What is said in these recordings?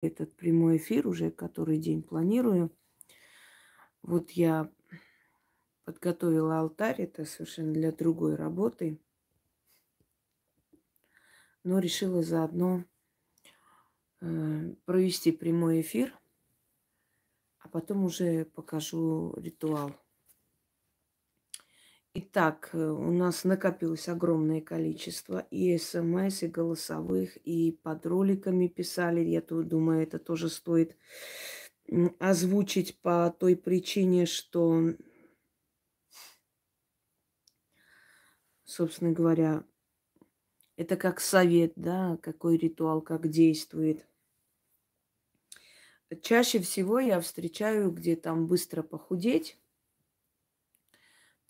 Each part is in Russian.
этот прямой эфир уже который день планирую. Вот я подготовила алтарь, это совершенно для другой работы. Но решила заодно э, провести прямой эфир, а потом уже покажу ритуал. Итак, э, у нас накопилось огромное количество и смс, и голосовых, и под роликами писали. Я думаю, это тоже стоит озвучить по той причине, что, собственно говоря, это как совет, да, какой ритуал, как действует. Чаще всего я встречаю, где там быстро похудеть,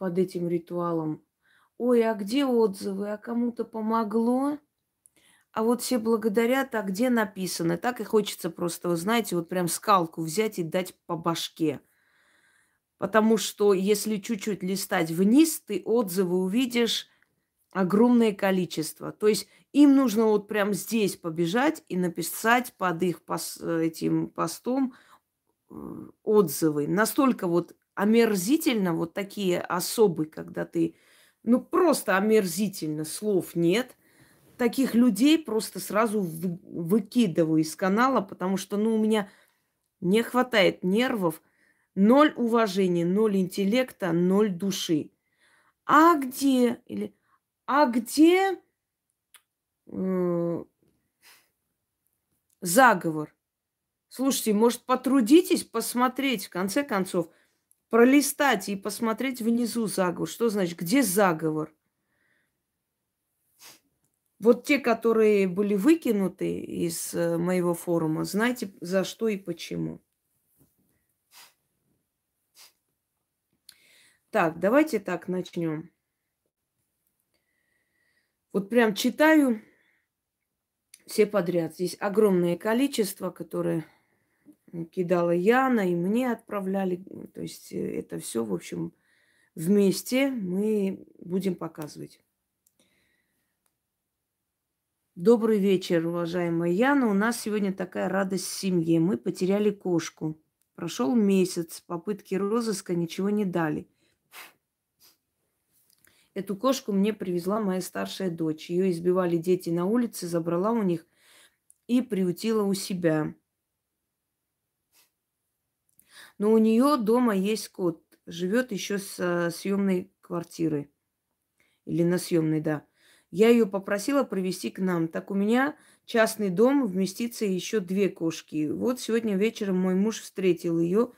под этим ритуалом. Ой, а где отзывы? А кому-то помогло? А вот все благодарят, а где написано? Так и хочется просто, вы знаете, вот прям скалку взять и дать по башке. Потому что если чуть-чуть листать вниз, ты отзывы увидишь огромное количество. То есть им нужно вот прям здесь побежать и написать под их пос, этим постом э, отзывы. Настолько вот омерзительно, вот такие особы, когда ты, ну просто омерзительно, слов нет. Таких людей просто сразу выкидываю из канала, потому что, ну, у меня не хватает нервов, ноль уважения, ноль интеллекта, ноль души. А где? Или а где э, заговор? Слушайте, может, потрудитесь посмотреть, в конце концов, пролистать и посмотреть внизу заговор. Что значит, где заговор? Вот те, которые были выкинуты из э, моего форума, знаете, за что и почему. Так, давайте так начнем. Вот прям читаю все подряд. Здесь огромное количество, которое кидала Яна, и мне отправляли. То есть э, это все, в общем, вместе мы будем показывать. Добрый вечер, уважаемая Яна. У нас сегодня такая радость в семье. Мы потеряли кошку. Прошел месяц, попытки розыска ничего не дали. Эту кошку мне привезла моя старшая дочь. Ее избивали дети на улице, забрала у них и приутила у себя. Но у нее дома есть кот. Живет еще с съемной квартиры. Или на съемной, да. Я ее попросила привезти к нам. Так у меня частный дом, вместится еще две кошки. Вот сегодня вечером мой муж встретил ее.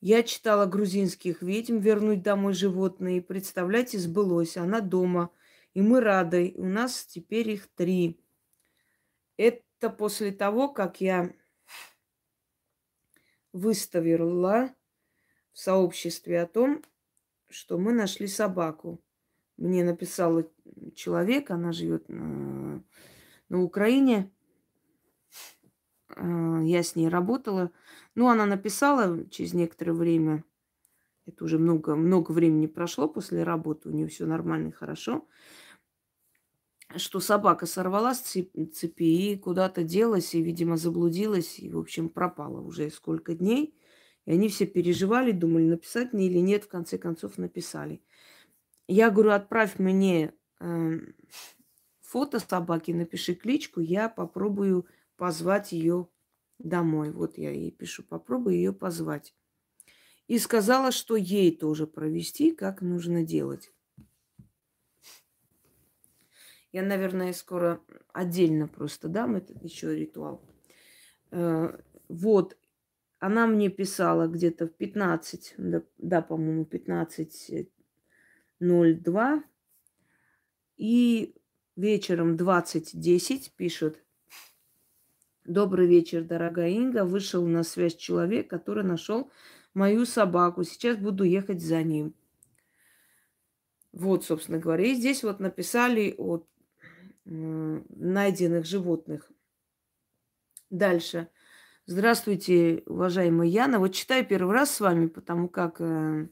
Я читала грузинских ведьм «Вернуть домой животные». Представляете, сбылось. Она дома. И мы рады. У нас теперь их три. Это после того, как я выставила в сообществе о том, что мы нашли собаку. Мне написал человек, она живет на, на Украине. А, я с ней работала. Ну, она написала через некоторое время, это уже много, много времени прошло после работы, у нее все нормально и хорошо что собака сорвалась с цепи и куда-то делась, и, видимо, заблудилась, и, в общем, пропала уже сколько дней. И они все переживали, думали, написать мне или нет, в конце концов написали. Я говорю, отправь мне э, фото собаки, напиши кличку, я попробую позвать ее домой. Вот я ей пишу, попробую ее позвать. И сказала, что ей тоже провести, как нужно делать. Я, наверное, скоро отдельно просто дам этот еще ритуал. Э, вот, она мне писала где-то в 15, да, да по-моему, 15.02. И вечером 20.10 пишет. Добрый вечер, дорогая Инга. Вышел на связь человек, который нашел мою собаку. Сейчас буду ехать за ним. Вот, собственно говоря. И здесь вот написали от найденных животных. Дальше. Здравствуйте, уважаемая Яна. Вот читаю первый раз с вами, потому как э,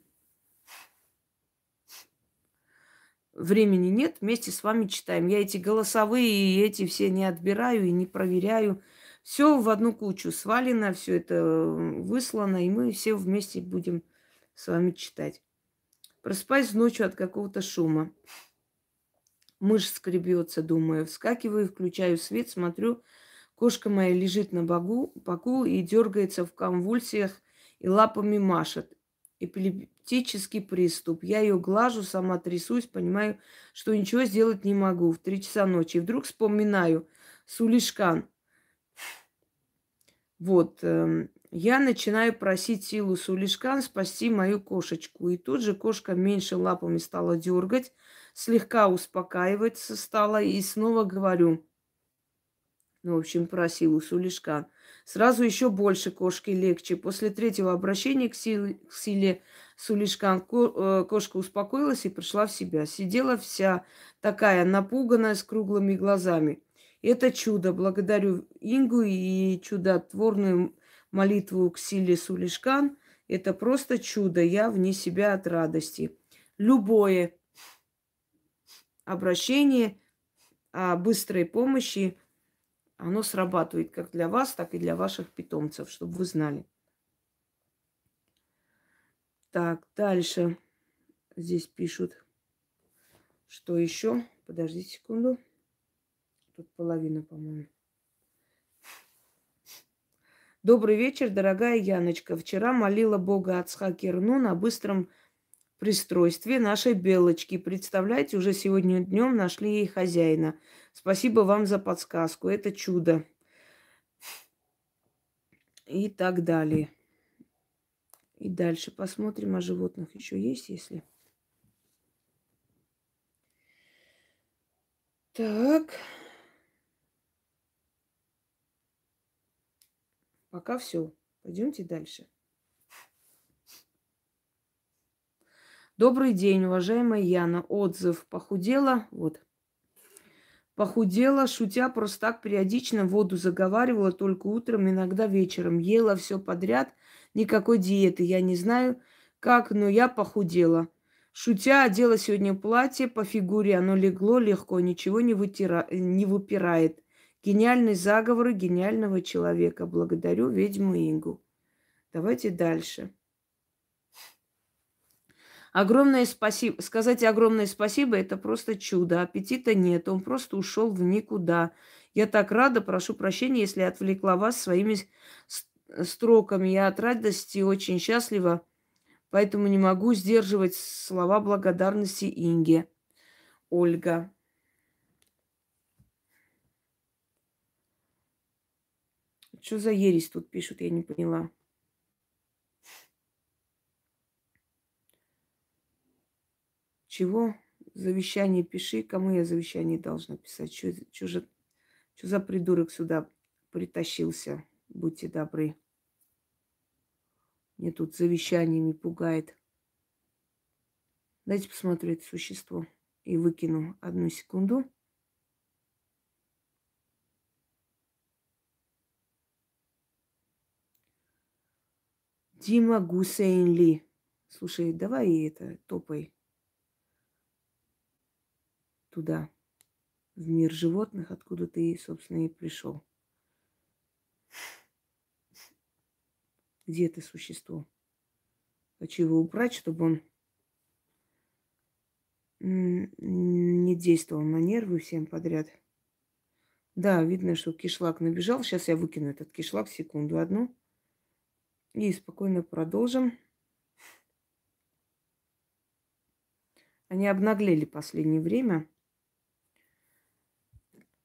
времени нет. Вместе с вами читаем. Я эти голосовые и эти все не отбираю и не проверяю. Все в одну кучу свалено, все это выслано, и мы все вместе будем с вами читать. Просыпаюсь ночью от какого-то шума. Мышь скребется, думаю. Вскакиваю, включаю свет, смотрю. Кошка моя лежит на боку, боку и дергается в конвульсиях и лапами машет. Эпилептический приступ. Я ее глажу, сама трясусь, понимаю, что ничего сделать не могу. В три часа ночи. И вдруг вспоминаю. Сулишкан. Вот. Э, я начинаю просить силу Сулишкан спасти мою кошечку. И тут же кошка меньше лапами стала дергать, слегка успокаиваться стала. И снова говорю, ну, в общем, про силу Сулишкан. Сразу еще больше кошки легче. После третьего обращения к силе, к силе Сулишкан э, кошка успокоилась и пришла в себя. Сидела вся такая напуганная, с круглыми глазами. Это чудо. Благодарю Ингу и чудотворную молитву к силе Сулишкан. Это просто чудо. Я вне себя от радости. Любое обращение о быстрой помощи, оно срабатывает как для вас, так и для ваших питомцев, чтобы вы знали. Так, дальше здесь пишут, что еще. Подождите секунду. Тут половина, по-моему. Добрый вечер, дорогая Яночка. Вчера молила Бога Ацха Керну на быстром пристройстве нашей белочки. Представляете, уже сегодня днем нашли ей хозяина. Спасибо вам за подсказку. Это чудо. И так далее. И дальше посмотрим о животных. Еще есть, если... Так. Пока все. Пойдемте дальше. Добрый день, уважаемая Яна. Отзыв. Похудела. Вот. Похудела, шутя, просто так периодично воду заговаривала только утром, иногда вечером. Ела все подряд, никакой диеты. Я не знаю как, но я похудела. Шутя, одела сегодня платье, по фигуре оно легло легко, ничего не, вытира... не выпирает. Гениальный заговор гениального человека. Благодарю ведьму Ингу. Давайте дальше. Огромное спасибо. Сказать огромное спасибо – это просто чудо. Аппетита нет, он просто ушел в никуда. Я так рада, прошу прощения, если отвлекла вас своими строками. Я от радости очень счастлива, поэтому не могу сдерживать слова благодарности Инге. Ольга. Что за ересь тут пишут, я не поняла. Чего? Завещание пиши. Кому я завещание должна писать? Что, же, что за придурок сюда притащился? Будьте добры. Мне тут завещаниями пугает. Дайте посмотрю это существо. И выкину одну секунду. Дима Гусейнли. Слушай, давай это, топай туда, в мир животных, откуда ты, собственно, и пришел. Где это существо? Хочу его убрать, чтобы он не действовал на нервы всем подряд. Да, видно, что кишлак набежал. Сейчас я выкину этот кишлак, секунду одну. И спокойно продолжим. Они обнаглели последнее время.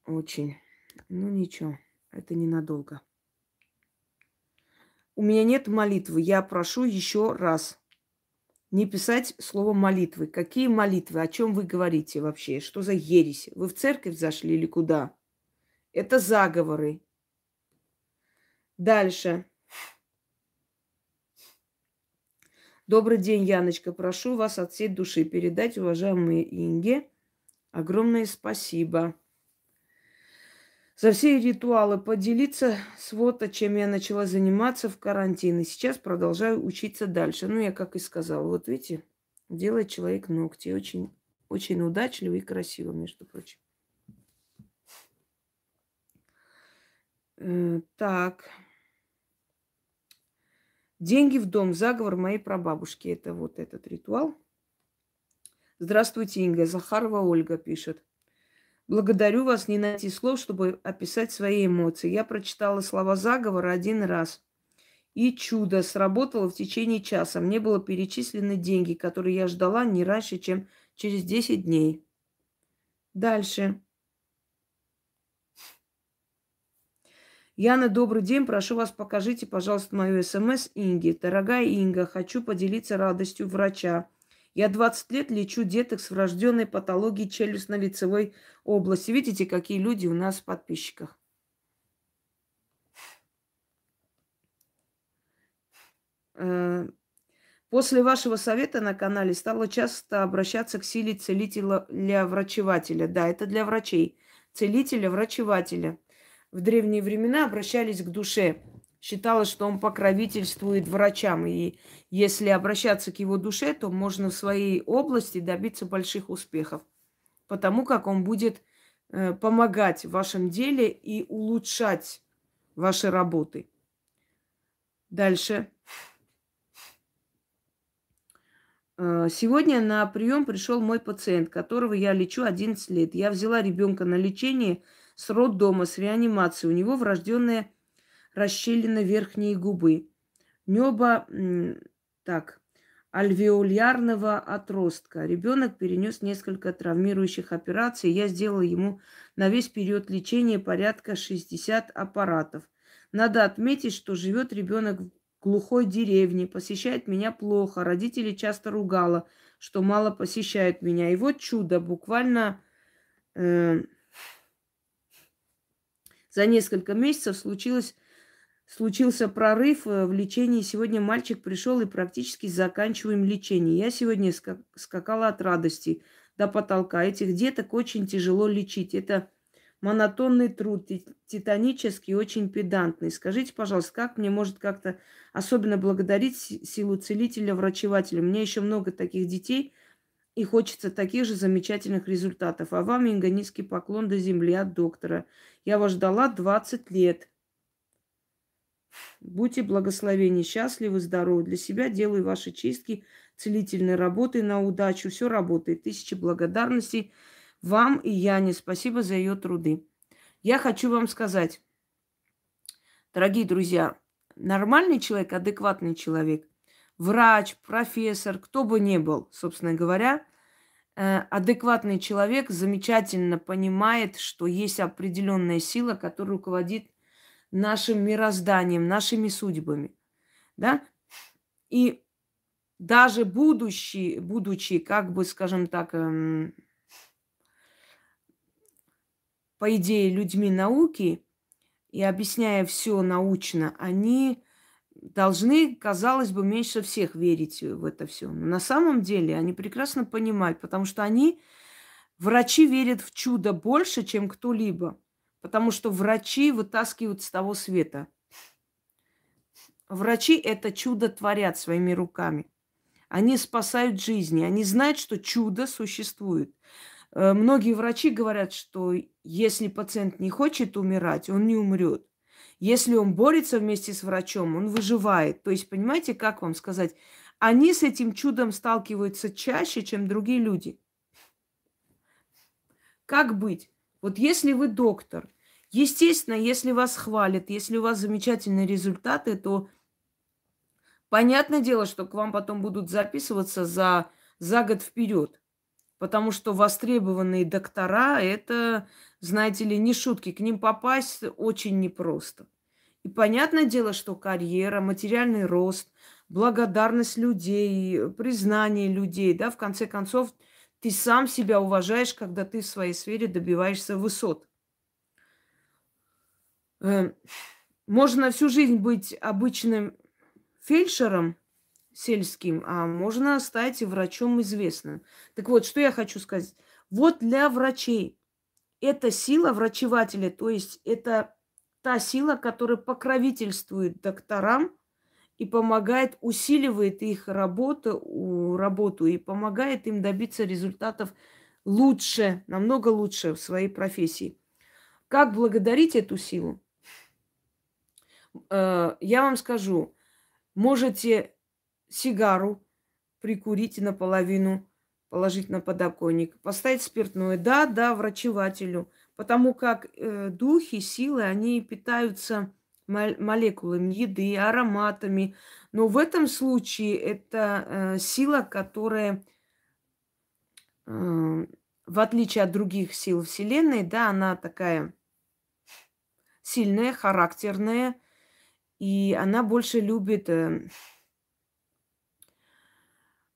Очень. Ну ничего, это ненадолго. У меня нет молитвы. Я прошу еще раз не писать слово молитвы. Какие молитвы? О чем вы говорите вообще? Что за ересь? Вы в церковь зашли или куда? Это заговоры. Дальше. Добрый день, Яночка. Прошу вас от всей души передать уважаемой Инге огромное спасибо за все ритуалы, поделиться с вот, чем я начала заниматься в карантине. Сейчас продолжаю учиться дальше. Ну, я как и сказала, вот видите, делает человек ногти. Очень, очень удачливо и красиво, между прочим. Э, так. Деньги в дом. Заговор моей прабабушки. Это вот этот ритуал. Здравствуйте, Инга. Захарова Ольга пишет. Благодарю вас не найти слов, чтобы описать свои эмоции. Я прочитала слова заговора один раз. И чудо сработало в течение часа. Мне было перечислены деньги, которые я ждала не раньше, чем через 10 дней. Дальше. Яна, добрый день. Прошу вас, покажите, пожалуйста, мою смс Инге. Дорогая Инга, хочу поделиться радостью врача. Я 20 лет лечу деток с врожденной патологией челюстно-лицевой области. Видите, какие люди у нас в подписчиках. Э, после вашего совета на канале стало часто обращаться к силе целителя-врачевателя. Да, это для врачей. Целителя-врачевателя в древние времена обращались к душе. Считалось, что он покровительствует врачам. И если обращаться к его душе, то можно в своей области добиться больших успехов. Потому как он будет э, помогать в вашем деле и улучшать ваши работы. Дальше. Э, сегодня на прием пришел мой пациент, которого я лечу 11 лет. Я взяла ребенка на лечение – с роддома, с реанимацией. У него врожденная расщелина верхней губы. Небо, так, альвеолярного отростка. Ребенок перенес несколько травмирующих операций. Я сделала ему на весь период лечения порядка 60 аппаратов. Надо отметить, что живет ребенок в глухой деревне, посещает меня плохо. Родители часто ругала, что мало посещают меня. И вот чудо, буквально э, за несколько месяцев случилось, случился прорыв э, в лечении. Сегодня мальчик пришел и практически заканчиваем лечение. Я сегодня скакала от радости до потолка. Этих деток очень тяжело лечить. Это монотонный труд, титанический, очень педантный. Скажите, пожалуйста, как мне может как-то особенно благодарить силу целителя, врачевателя? У меня еще много таких детей – и хочется таких же замечательных результатов. А вам, Инга, низкий поклон до земли от доктора. Я вас ждала 20 лет. Будьте благословенны, счастливы, здоровы. Для себя делаю ваши чистки, целительные работы на удачу. Все работает. Тысячи благодарностей вам и Яне. Спасибо за ее труды. Я хочу вам сказать, дорогие друзья, нормальный человек, адекватный человек – врач, профессор, кто бы ни был, собственно говоря, э, адекватный человек замечательно понимает, что есть определенная сила, которая руководит нашим мирозданием, нашими судьбами. Да? И даже будущий, будучи, как бы, скажем так, эм, по идее, людьми науки и объясняя все научно, они должны, казалось бы, меньше всех верить в это все. Но на самом деле они прекрасно понимают, потому что они, врачи, верят в чудо больше, чем кто-либо. Потому что врачи вытаскивают с того света. Врачи это чудо творят своими руками. Они спасают жизни. Они знают, что чудо существует. Э, многие врачи говорят, что если пациент не хочет умирать, он не умрет. Если он борется вместе с врачом, он выживает. То есть, понимаете, как вам сказать? Они с этим чудом сталкиваются чаще, чем другие люди. Как быть? Вот если вы доктор, естественно, если вас хвалят, если у вас замечательные результаты, то понятное дело, что к вам потом будут записываться за, за год вперед. Потому что востребованные доктора – это, знаете ли, не шутки. К ним попасть очень непросто. И понятное дело, что карьера, материальный рост, благодарность людей, признание людей, да, в конце концов, ты сам себя уважаешь, когда ты в своей сфере добиваешься высот. Э, можно всю жизнь быть обычным фельдшером, сельским, а можно стать врачом известным. Так вот, что я хочу сказать. Вот для врачей эта сила врачевателя, то есть это та сила, которая покровительствует докторам и помогает, усиливает их работу, работу и помогает им добиться результатов лучше, намного лучше в своей профессии. Как благодарить эту силу? Э, я вам скажу, можете сигару прикурить наполовину, положить на подоконник, поставить спиртное. Да, да, врачевателю. Потому как э, духи, силы, они питаются молекулами еды, ароматами. Но в этом случае это э, сила, которая, в отличие от других сил Вселенной, да, она такая сильная, характерная, и она больше любит... Э,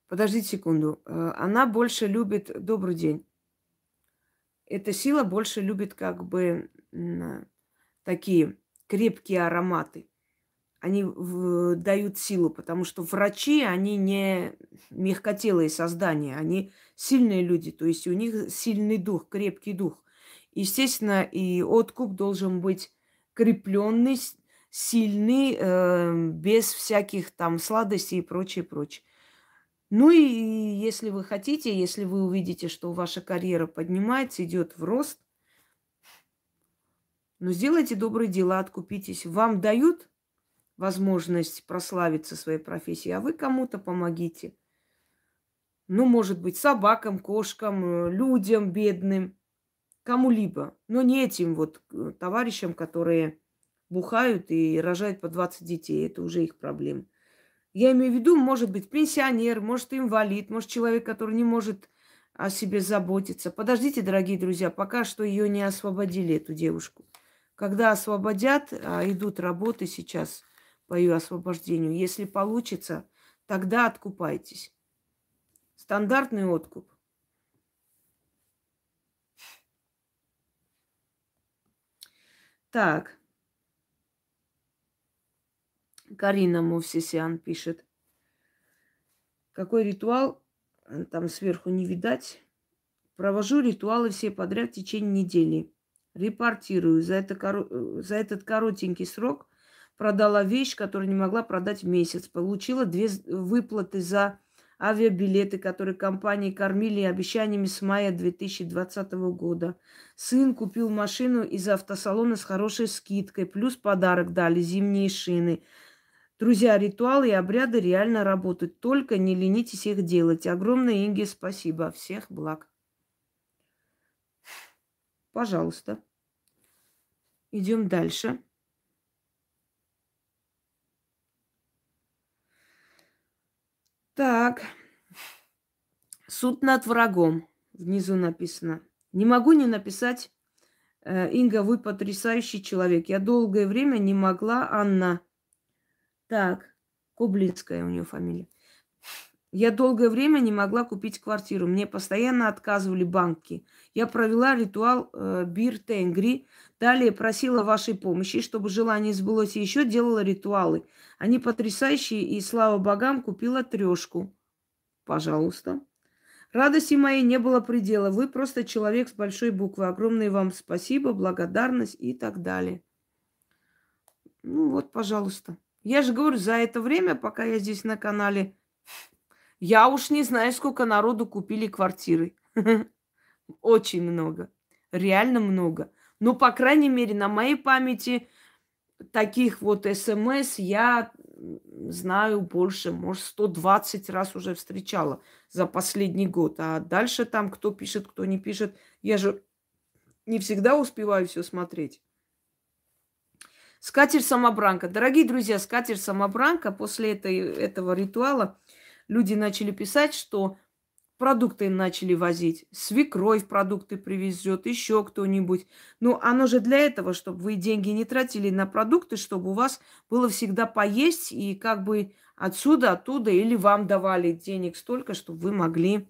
подождите секунду. Э, она больше любит... Добрый день. Эта сила больше любит как бы такие крепкие ароматы. Они в, дают силу, потому что врачи, они не мягкотелые создания, они сильные люди, то есть у них сильный дух, крепкий дух. Естественно, и откуп должен быть крепленный, сильный, э, без всяких там сладостей и прочее, прочее. Ну и если вы хотите, если вы увидите, что ваша карьера поднимается, идет в рост – но сделайте добрые дела, откупитесь. Вам дают возможность прославиться своей профессией, а вы кому-то помогите. Ну, может быть, собакам, кошкам, э, людям бедным, кому-либо. Но не этим вот э, товарищам, которые бухают и рожают по 20 детей. Это уже их проблема. Я имею в виду, может быть, пенсионер, может, инвалид, может, человек, который не может о себе заботиться. Подождите, дорогие друзья, пока что ее не освободили, эту девушку. Когда освободят, а идут работы сейчас по ее освобождению, если получится, тогда откупайтесь. Стандартный откуп. Так. Карина Мовсисян пишет. Какой ритуал? Там сверху не видать. Провожу ритуалы все подряд в течение недели репортирую. За, это, за этот коротенький срок продала вещь, которую не могла продать месяц. Получила две выплаты за авиабилеты, которые компании кормили обещаниями с мая 2020 года. Сын купил машину из автосалона с хорошей скидкой, плюс подарок дали, зимние шины. Друзья, ритуалы и обряды реально работают. Только не ленитесь их делать. Огромное Инге спасибо. Всех благ. Пожалуйста. Идем дальше. Так. Суд над врагом. Внизу написано. Не могу не написать. Э, Инга, вы потрясающий человек. Я долгое время не могла, Анна. Так, Кублинская у нее фамилия. Я долгое время не могла купить квартиру. Мне постоянно отказывали банки. Я провела ритуал э, Бир Тенгри. Далее просила вашей помощи, чтобы желание сбылось. И еще делала ритуалы. Они потрясающие, и слава богам, купила трешку. Пожалуйста. Радости моей не было предела. Вы просто человек с большой буквы. Огромное вам спасибо, благодарность и так далее. Ну вот, пожалуйста. Я же говорю, за это время, пока я здесь на канале, я уж не знаю, сколько народу купили квартиры. Очень много. Реально много. Но, по крайней мере, на моей памяти таких вот смс я знаю больше, может, 120 раз уже встречала за последний год. А дальше там кто пишет, кто не пишет. Я же не всегда успеваю все смотреть. Скатерть самобранка. Дорогие друзья, скатерть самобранка после этой, этого ритуала – люди начали писать, что продукты начали возить, свекровь продукты привезет, еще кто-нибудь. Ну, оно же для этого, чтобы вы деньги не тратили на продукты, чтобы у вас было всегда поесть, и как бы отсюда, оттуда, или вам давали денег столько, чтобы вы могли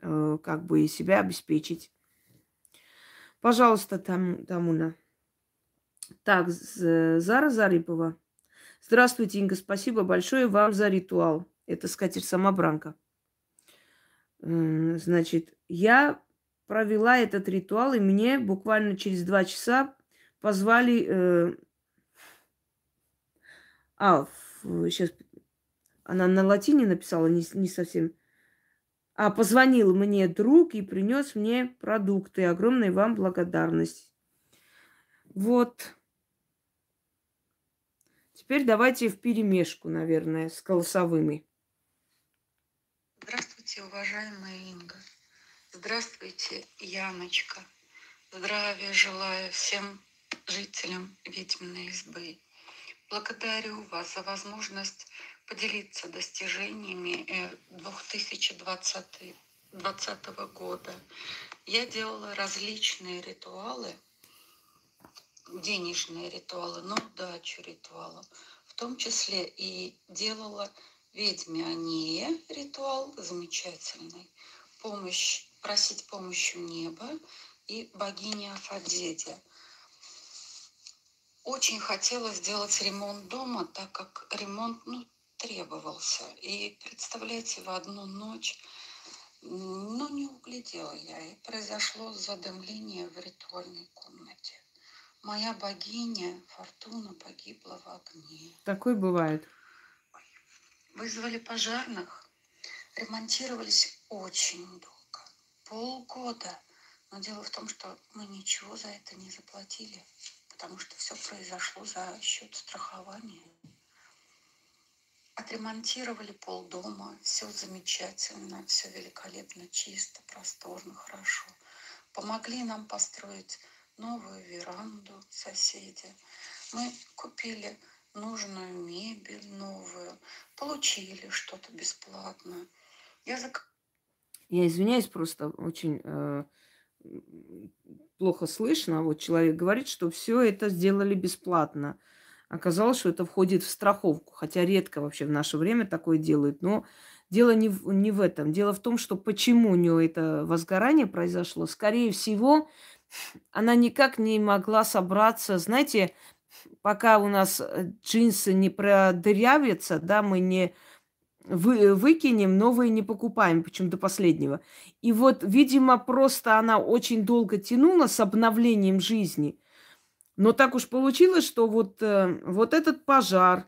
э, как бы себя обеспечить. Пожалуйста, там, Тамуна. Так, Зара Зарипова. Здравствуйте, Инга, спасибо большое вам за ритуал. Это скатерть-самобранка. Значит, я провела этот ритуал, и мне буквально через два часа позвали... Э, а, сейчас она на латине написала, не, не совсем. А, позвонил мне друг и принес мне продукты. Огромная вам благодарность. Вот. Теперь давайте в перемешку, наверное, с голосовыми. Здравствуйте, уважаемая Инга. Здравствуйте, Яночка. Здравия желаю всем жителям Ведьминой избы. Благодарю вас за возможность поделиться достижениями 2020 э, 2020 года. Я делала различные ритуалы, денежные ритуалы, на удачу ритуалы, в том числе и делала ведьме Ание ритуал замечательный, помощь, просить помощи неба и богине Афадеде. Очень хотела сделать ремонт дома, так как ремонт ну, требовался. И представляете, в одну ночь, ну не углядела я, и произошло задымление в ритуальной комнате. Моя богиня Фортуна погибла в огне. Такое бывает. Вызвали пожарных, ремонтировались очень долго, полгода. Но дело в том, что мы ничего за это не заплатили, потому что все произошло за счет страхования. Отремонтировали полдома, все замечательно, все великолепно, чисто, просторно, хорошо. Помогли нам построить новую веранду соседи. Мы купили нужную мебель новую, получили что-то бесплатно. Я зак... Я извиняюсь, просто очень э, плохо слышно. Вот человек говорит, что все это сделали бесплатно. Оказалось, что это входит в страховку, хотя редко вообще в наше время такое делают. Но дело не в, не в этом. Дело в том, что почему у нее это возгорание произошло. Скорее всего, она никак не могла собраться. Знаете, пока у нас э, джинсы не продырявятся, да, мы не вы, выкинем, новые не покупаем, причем до последнего. И вот, видимо, просто она очень долго тянула с обновлением жизни. Но так уж получилось, что вот, э, вот этот пожар,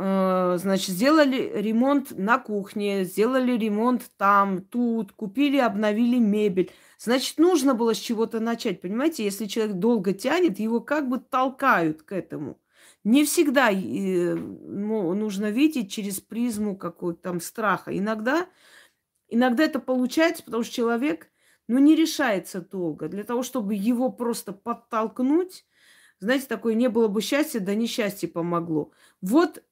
значит, сделали ремонт на кухне, сделали ремонт там, тут, купили, обновили мебель. Значит, нужно было с чего-то начать, понимаете? Если человек долго тянет, его как бы толкают к этому. Не всегда ну, нужно видеть через призму какого-то там страха. Иногда, иногда это получается, потому что человек ну, не решается долго. Для того, чтобы его просто подтолкнуть, знаете, такое не было бы счастья, да несчастье помогло. Вот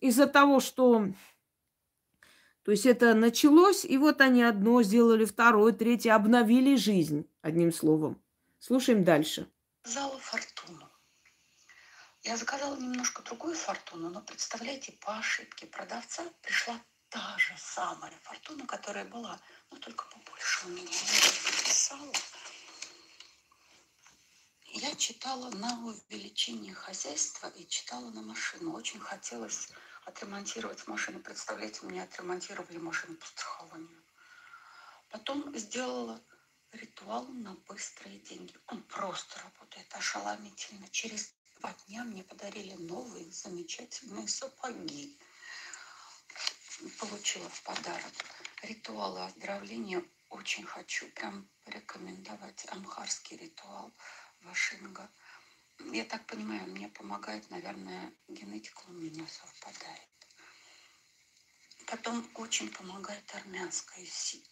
из-за того, что то есть это началось, и вот они одно сделали, второе, третье, обновили жизнь, одним словом. Слушаем дальше. Зала фортуну. Я заказала немножко другую фортуну, но представляете, по ошибке продавца пришла та же самая фортуна, которая была, но только побольше у меня. Я записала. Читала на увеличение хозяйства и читала на машину. Очень хотелось отремонтировать машину. Представляете, мне отремонтировали машину по страхованию. Потом сделала ритуал на быстрые деньги. Он просто работает ошеломительно. Через два дня мне подарили новые замечательные сапоги. Получила в подарок. Ритуалы оздоровления очень хочу прям порекомендовать. Амхарский ритуал Вашинга – я так понимаю, мне помогает, наверное, генетика у меня совпадает. Потом очень помогает армянская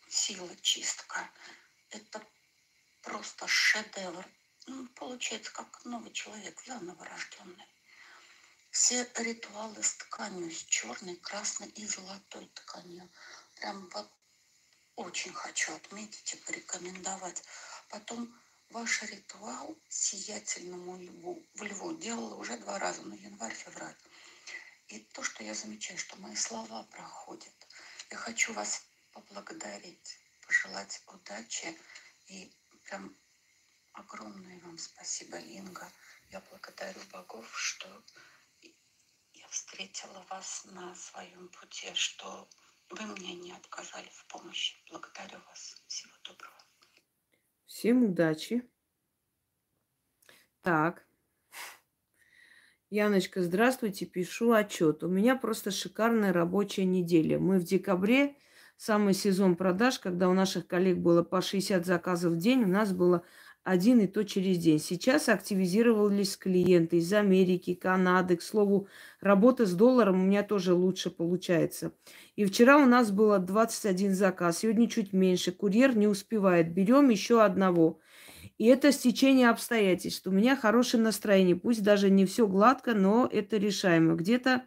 сила, чистка. Это просто шедевр. Ну, получается, как новый человек, заново рожденный. Все ритуалы с тканью, с черной, красной и золотой тканью. Прям вот очень хочу отметить и порекомендовать. Потом Ваш ритуал сиятельному льву, в льву делала уже два раза, на январь-февраль. И то, что я замечаю, что мои слова проходят. Я хочу вас поблагодарить, пожелать удачи и прям огромное вам спасибо, Линга. Я благодарю богов, что я встретила вас на своем пути, что вы мне не отказали в помощи. Благодарю вас. Всего доброго. Всем удачи. Так. Яночка, здравствуйте, пишу отчет. У меня просто шикарная рабочая неделя. Мы в декабре, самый сезон продаж, когда у наших коллег было по 60 заказов в день, у нас было один и то через день. Сейчас активизировались клиенты из Америки, Канады. К слову, работа с долларом у меня тоже лучше получается. И вчера у нас было 21 заказ, сегодня чуть меньше. Курьер не успевает. Берем еще одного. И это стечение обстоятельств. У меня хорошее настроение. Пусть даже не все гладко, но это решаемо. Где-то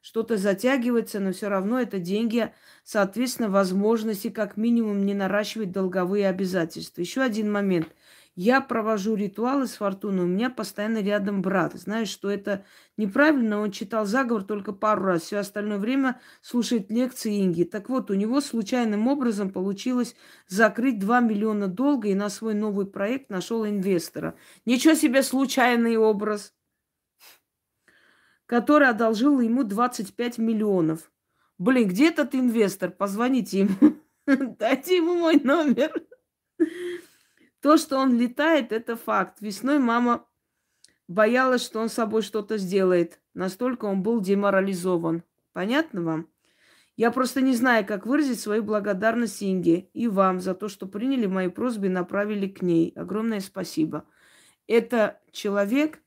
что-то затягивается, но все равно это деньги, соответственно, возможности как минимум не наращивать долговые обязательства. Еще один момент – я провожу ритуалы с фортуной, у меня постоянно рядом брат. Знаешь, что это неправильно, он читал заговор только пару раз, все остальное время слушает лекции Инги. Так вот, у него случайным образом получилось закрыть 2 миллиона долга и на свой новый проект нашел инвестора. Ничего себе случайный образ, который одолжил ему 25 миллионов. Блин, где этот инвестор? Позвоните ему. Дайте ему мой номер. То, что он летает, это факт. Весной мама боялась, что он с собой что-то сделает. Настолько он был деморализован. Понятно вам? Я просто не знаю, как выразить свою благодарность Инге и вам за то, что приняли мои просьбы и направили к ней. Огромное спасибо. Это человек,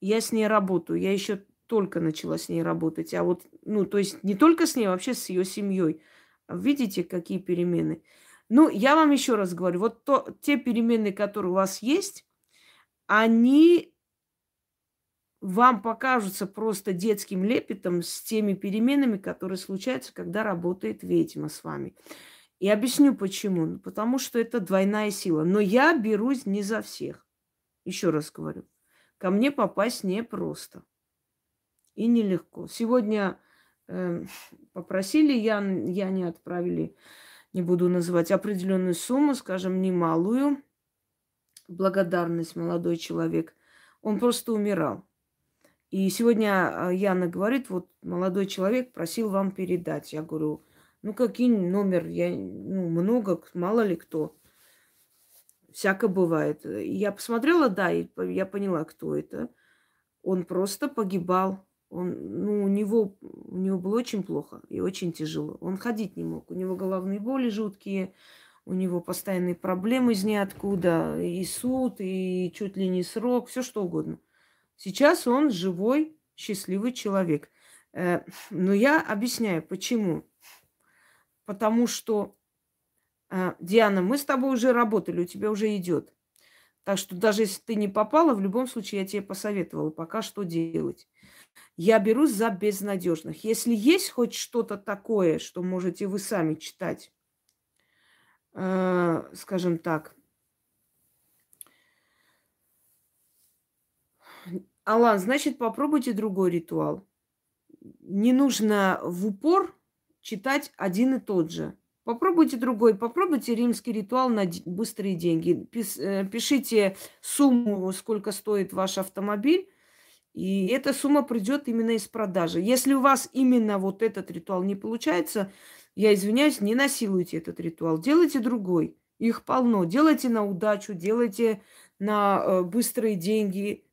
я с ней работаю. Я еще только начала с ней работать. А вот, ну, то есть не только с ней, а вообще с ее семьей. Видите, какие перемены? Ну, я вам еще раз говорю, вот то, те переменные, которые у вас есть, они вам покажутся просто детским лепетом с теми переменами, которые случаются, когда работает ведьма с вами. И объясню почему. Ну, потому что это двойная сила. Но я берусь не за всех. Еще раз говорю. Ко мне попасть непросто. И нелегко. Сегодня э, попросили, я, я не отправили не буду называть, определенную сумму, скажем, немалую, благодарность молодой человек, он просто умирал. И сегодня а, Яна говорит, вот молодой человек просил вам передать. Я говорю, ну какие номер, я, ну много, мало ли кто. Всяко бывает. И я посмотрела, да, и я поняла, кто это. Он просто погибал он, ну, у него, у него было очень плохо и очень тяжело. Он ходить не мог. У него головные боли жуткие, у него постоянные проблемы из ниоткуда, и суд, и чуть ли не срок, все что угодно. Сейчас он живой, счастливый человек. Э, но я объясняю, почему. Потому что, э, Диана, мы с тобой уже работали, у тебя уже идет. Так что даже если ты не попала, в любом случае я тебе посоветовала пока что делать я берусь за безнадежных. Если есть хоть что-то такое, что можете вы сами читать, э, скажем так, Алан, значит, попробуйте другой ритуал. Не нужно в упор читать один и тот же. Попробуйте другой, попробуйте римский ритуал на быстрые деньги. Э, пишите сумму, сколько стоит ваш автомобиль, и эта сумма придет именно из продажи. Если у вас именно вот этот ритуал не получается, я извиняюсь, не насилуйте этот ритуал. Делайте другой. Их полно. Делайте на удачу, делайте на э, быстрые деньги,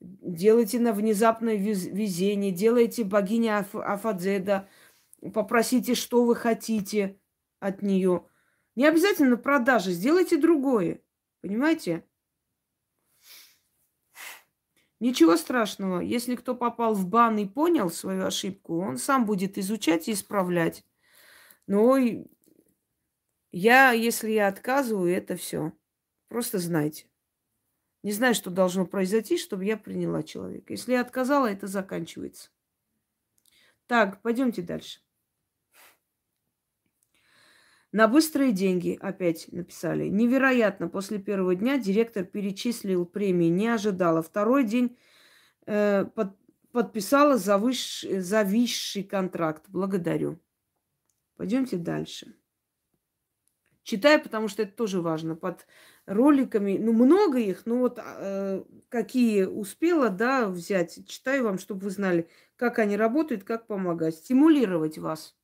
делайте на внезапное везение, делайте богиня Аф- Афадзеда, попросите, что вы хотите от нее. Не обязательно продажи, сделайте другое. Понимаете? Ничего страшного. Если кто попал в бан и понял свою ошибку, он сам будет изучать и исправлять. Но я, если я отказываю, это все. Просто знайте. Не знаю, что должно произойти, чтобы я приняла человека. Если я отказала, это заканчивается. Так, пойдемте дальше. На быстрые деньги опять написали. Невероятно, после первого дня директор перечислил премии, не ожидала. Второй день э, под, подписала завыш, зависший контракт. Благодарю. Пойдемте дальше. Читаю, потому что это тоже важно. Под роликами, ну, много их, но вот э, какие успела, да, взять. Читаю вам, чтобы вы знали, как они работают, как помогать. Стимулировать вас.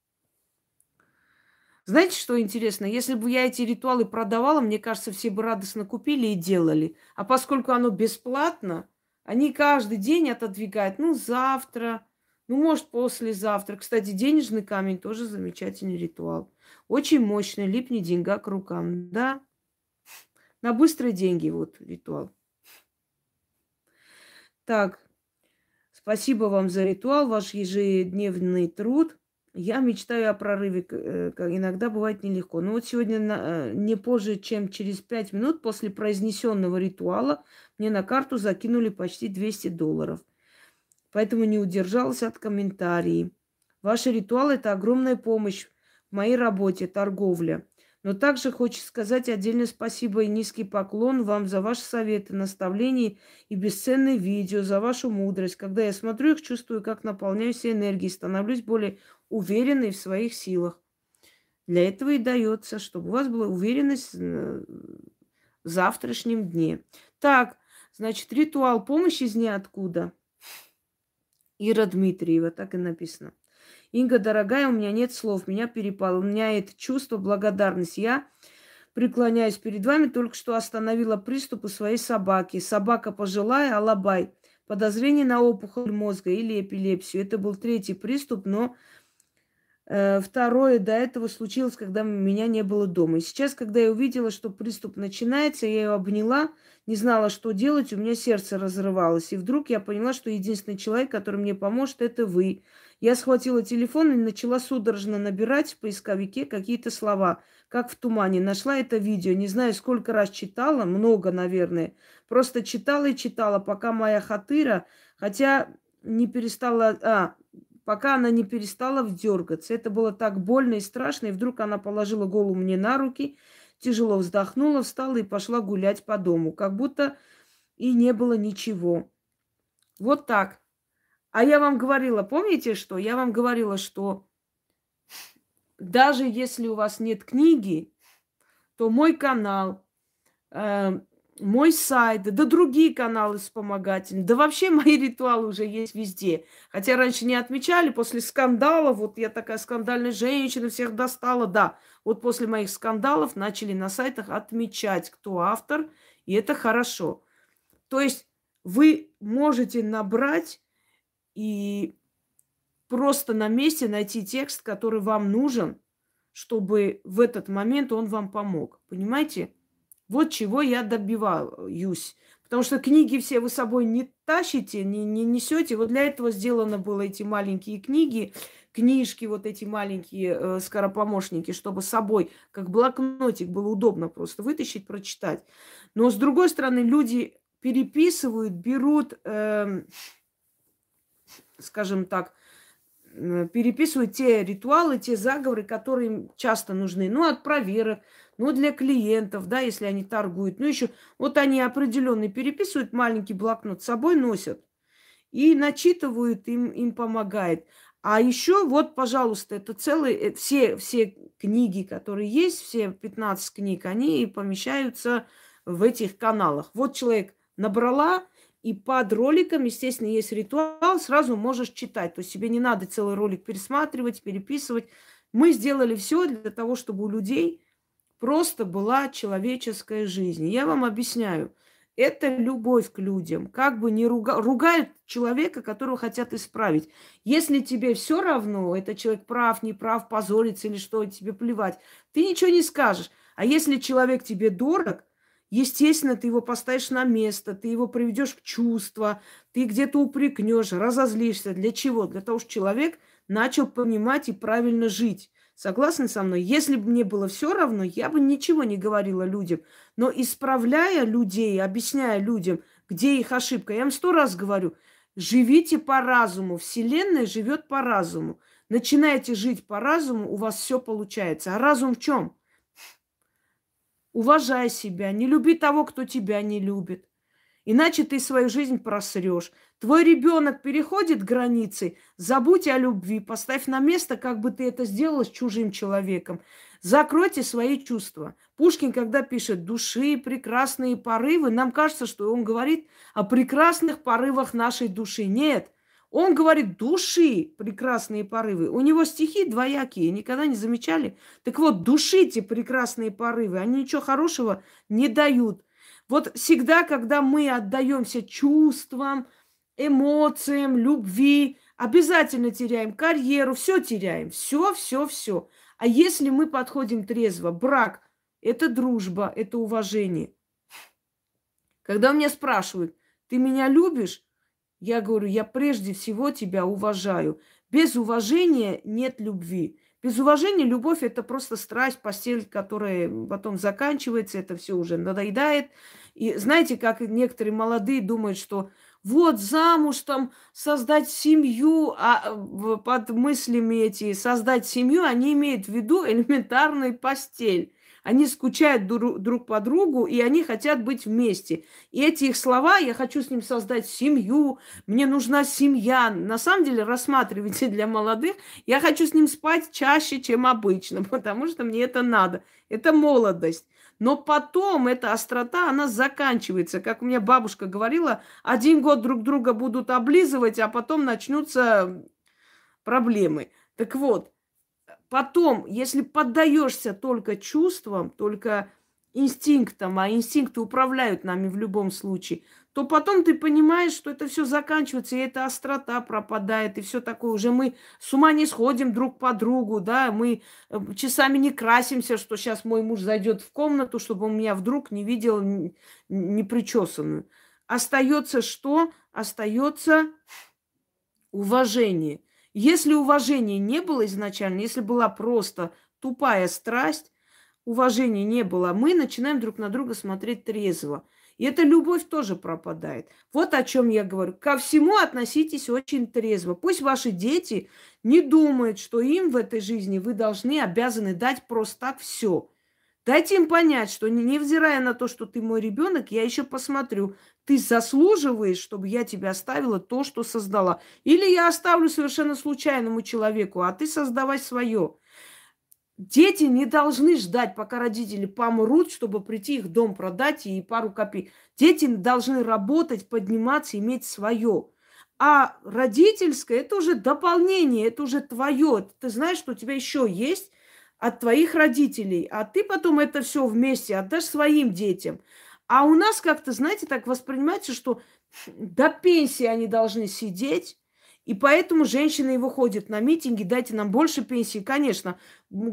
Знаете, что интересно? Если бы я эти ритуалы продавала, мне кажется, все бы радостно купили и делали. А поскольку оно бесплатно, они каждый день отодвигают. Ну, завтра, ну, может, послезавтра. Кстати, денежный камень тоже замечательный ритуал. Очень мощный, липни деньга к рукам, да? На быстрые деньги вот ритуал. Так, спасибо вам за ритуал, ваш ежедневный труд. Я мечтаю о прорыве. Э, иногда бывает нелегко. Но вот сегодня э, не позже, чем через пять минут после произнесенного ритуала мне на карту закинули почти 200 долларов. Поэтому не удержался от комментариев. Ваши ритуалы – это огромная помощь в моей работе, торговля. Но также хочется сказать отдельное спасибо и низкий поклон вам за ваши советы, наставления и бесценные видео, за вашу мудрость. Когда я смотрю их, чувствую, как наполняюсь энергией, становлюсь более уверенной в своих силах. Для этого и дается, чтобы у вас была уверенность в завтрашнем дне. Так, значит, ритуал помощи из ниоткуда. Ира Дмитриева, так и написано. Инга, дорогая, у меня нет слов, меня переполняет чувство благодарности. Я преклоняюсь перед вами, только что остановила приступ у своей собаки. Собака пожилая, алабай. Подозрение на опухоль мозга или эпилепсию. Это был третий приступ, но э, второе до этого случилось, когда меня не было дома. И сейчас, когда я увидела, что приступ начинается, я ее обняла, не знала, что делать, у меня сердце разрывалось. И вдруг я поняла, что единственный человек, который мне поможет, это вы. Я схватила телефон и начала судорожно набирать в поисковике какие-то слова, как в тумане. Нашла это видео, не знаю, сколько раз читала, много, наверное. Просто читала и читала, пока моя хатыра, хотя не перестала... А, пока она не перестала вдергаться. Это было так больно и страшно, и вдруг она положила голову мне на руки, тяжело вздохнула, встала и пошла гулять по дому, как будто и не было ничего. Вот так. А я вам говорила, помните что? Я вам говорила, что даже если у вас нет книги, то мой канал, э, мой сайт, да другие каналы вспомогательные, да вообще мои ритуалы уже есть везде. Хотя раньше не отмечали, после скандалов, вот я такая скандальная женщина, всех достала, да. Вот после моих скандалов начали на сайтах отмечать, кто автор, и это хорошо. То есть вы можете набрать и просто на месте найти текст, который вам нужен, чтобы в этот момент он вам помог. Понимаете? Вот чего я добиваюсь. Потому что книги все вы с собой не тащите, не, не несете. Вот для этого сделаны были эти маленькие книги, книжки, вот эти маленькие э, скоропомощники, чтобы с собой, как блокнотик, было удобно просто вытащить, прочитать. Но с другой стороны, люди переписывают, берут... Э, скажем так, переписывают те ритуалы, те заговоры, которые им часто нужны. Ну, от проверок, ну, для клиентов, да, если они торгуют. Ну, еще вот они определенные переписывают, маленький блокнот с собой носят и начитывают, им, им помогает. А еще вот, пожалуйста, это целые, э, все, все книги, которые есть, все 15 книг, они помещаются в этих каналах. Вот человек набрала, и под роликом, естественно, есть ритуал, сразу можешь читать. То есть тебе не надо целый ролик пересматривать, переписывать. Мы сделали все для того, чтобы у людей просто была человеческая жизнь. Я вам объясняю. Это любовь к людям. Как бы не руга... ругают человека, которого хотят исправить. Если тебе все равно, это человек прав, не прав, позорится или что, тебе плевать, ты ничего не скажешь. А если человек тебе дорог, Естественно, ты его поставишь на место, ты его приведешь в чувство, ты где-то упрекнешь, разозлишься. Для чего? Для того, чтобы человек начал понимать и правильно жить. Согласны со мной? Если бы мне было все равно, я бы ничего не говорила людям. Но исправляя людей, объясняя людям, где их ошибка, я вам сто раз говорю, живите по разуму. Вселенная живет по разуму. Начинаете жить по разуму, у вас все получается. А разум в чем? Уважай себя, не люби того, кто тебя не любит. Иначе ты свою жизнь просрешь. Твой ребенок переходит границы, забудь о любви, поставь на место, как бы ты это сделала с чужим человеком. Закройте свои чувства. Пушкин, когда пишет «души, прекрасные порывы», нам кажется, что он говорит о прекрасных порывах нашей души. Нет, он говорит души прекрасные порывы. У него стихи двоякие, никогда не замечали? Так вот, душите прекрасные порывы, они ничего хорошего не дают. Вот всегда, когда мы отдаемся чувствам, эмоциям, любви, обязательно теряем карьеру, все теряем, все, все, все. А если мы подходим трезво, брак – это дружба, это уважение. Когда меня спрашивают, ты меня любишь? Я говорю, я прежде всего тебя уважаю. Без уважения нет любви. Без уважения любовь это просто страсть, постель, которая потом заканчивается, это все уже надоедает. И знаете, как некоторые молодые думают, что вот замуж там создать семью, а под мыслями эти создать семью они имеют в виду элементарную постель. Они скучают друг по другу, и они хотят быть вместе. И эти их слова, я хочу с ним создать семью, мне нужна семья. На самом деле, рассматривайте для молодых, я хочу с ним спать чаще, чем обычно, потому что мне это надо. Это молодость. Но потом эта острота, она заканчивается. Как у меня бабушка говорила, один год друг друга будут облизывать, а потом начнутся проблемы. Так вот, Потом, если поддаешься только чувствам, только инстинктам, а инстинкты управляют нами в любом случае, то потом ты понимаешь, что это все заканчивается, и эта острота пропадает, и все такое. Уже мы с ума не сходим друг по другу, да, мы э, часами не красимся, что сейчас мой муж зайдет в комнату, чтобы он меня вдруг не видел непричесанную. Остается что? Остается уважение. Если уважения не было изначально, если была просто тупая страсть, уважения не было, мы начинаем друг на друга смотреть трезво. И эта любовь тоже пропадает. Вот о чем я говорю. Ко всему относитесь очень трезво. Пусть ваши дети не думают, что им в этой жизни вы должны, обязаны дать просто так все. Дайте им понять, что невзирая на то, что ты мой ребенок, я еще посмотрю, ты заслуживаешь, чтобы я тебе оставила то, что создала. Или я оставлю совершенно случайному человеку, а ты создавай свое. Дети не должны ждать, пока родители помрут, чтобы прийти их дом продать и пару копеек. Дети должны работать, подниматься, иметь свое. А родительское это уже дополнение, это уже твое. Ты знаешь, что у тебя еще есть от твоих родителей, а ты потом это все вместе отдашь своим детям. А у нас как-то, знаете, так воспринимается, что до пенсии они должны сидеть, и поэтому женщины и выходят на митинги, дайте нам больше пенсии. Конечно,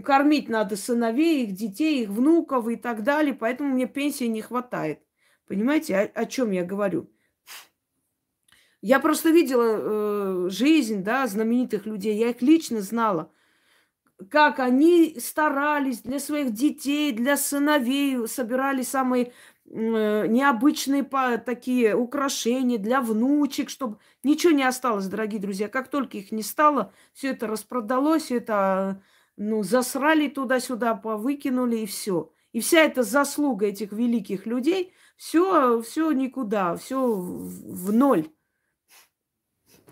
кормить надо сыновей, их детей, их внуков и так далее, поэтому мне пенсии не хватает. Понимаете, о, о чем я говорю? Я просто видела э, жизнь, да, знаменитых людей, я их лично знала, как они старались для своих детей, для сыновей, собирали самые необычные такие украшения для внучек, чтобы ничего не осталось, дорогие друзья. Как только их не стало, все это распродалось, все это ну, засрали туда-сюда, повыкинули и все. И вся эта заслуга этих великих людей, все, все никуда, все в, в ноль.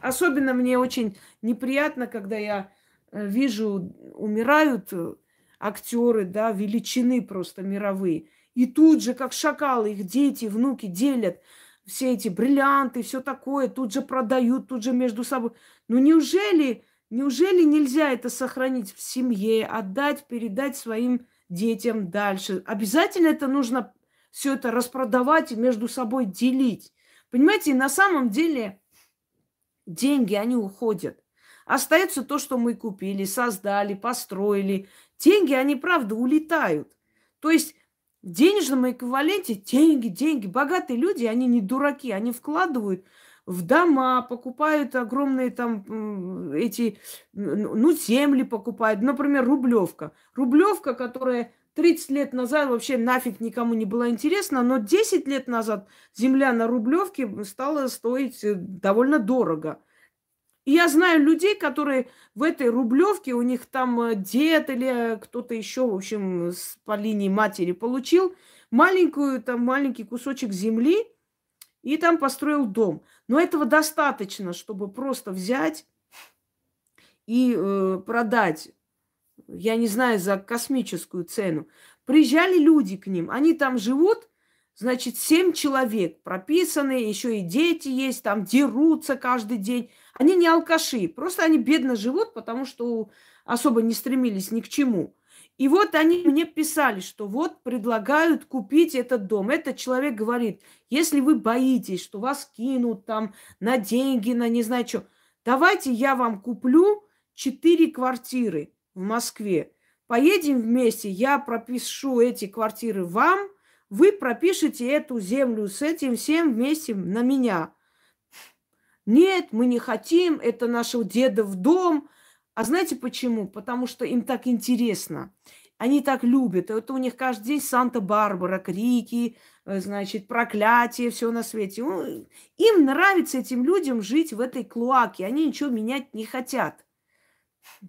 Особенно мне очень неприятно, когда я э, вижу, умирают э, актеры, да, величины просто мировые. И тут же, как шакалы, их дети, внуки делят все эти бриллианты, все такое, тут же продают, тут же между собой. Ну неужели, неужели нельзя это сохранить в семье, отдать, передать своим детям дальше? Обязательно это нужно все это распродавать и между собой делить. Понимаете, на самом деле деньги, они уходят. Остается то, что мы купили, создали, построили. Деньги, они, правда, улетают. То есть денежном эквиваленте деньги, деньги. Богатые люди, они не дураки, они вкладывают в дома, покупают огромные там эти, ну, земли покупают. Например, Рублевка. Рублевка, которая 30 лет назад вообще нафиг никому не была интересна, но 10 лет назад земля на Рублевке стала стоить э, довольно дорого. Я знаю людей, которые в этой рублевке, у них там э, дед или кто-то еще, в общем, по линии матери получил маленькую, там, маленький кусочек земли и там построил дом. Но этого достаточно, чтобы просто взять и э, продать, я не знаю, за космическую цену. Приезжали люди к ним, они там живут, значит, семь человек прописаны, еще и дети есть, там дерутся каждый день. Они не алкаши, просто они бедно живут, потому что особо не стремились ни к чему. И вот они мне писали, что вот предлагают купить этот дом. Этот человек говорит, если вы боитесь, что вас кинут там на деньги, на не знаю что, давайте я вам куплю четыре квартиры в Москве. Поедем вместе, я пропишу эти квартиры вам, вы пропишете эту землю с этим всем вместе на меня. Нет, мы не хотим, это нашего деда в дом. А знаете почему? Потому что им так интересно. Они так любят. Это у них каждый день Санта-Барбара, крики, э, значит, проклятие, все на свете. Им нравится этим людям жить в этой клуаке. Они ничего менять не хотят.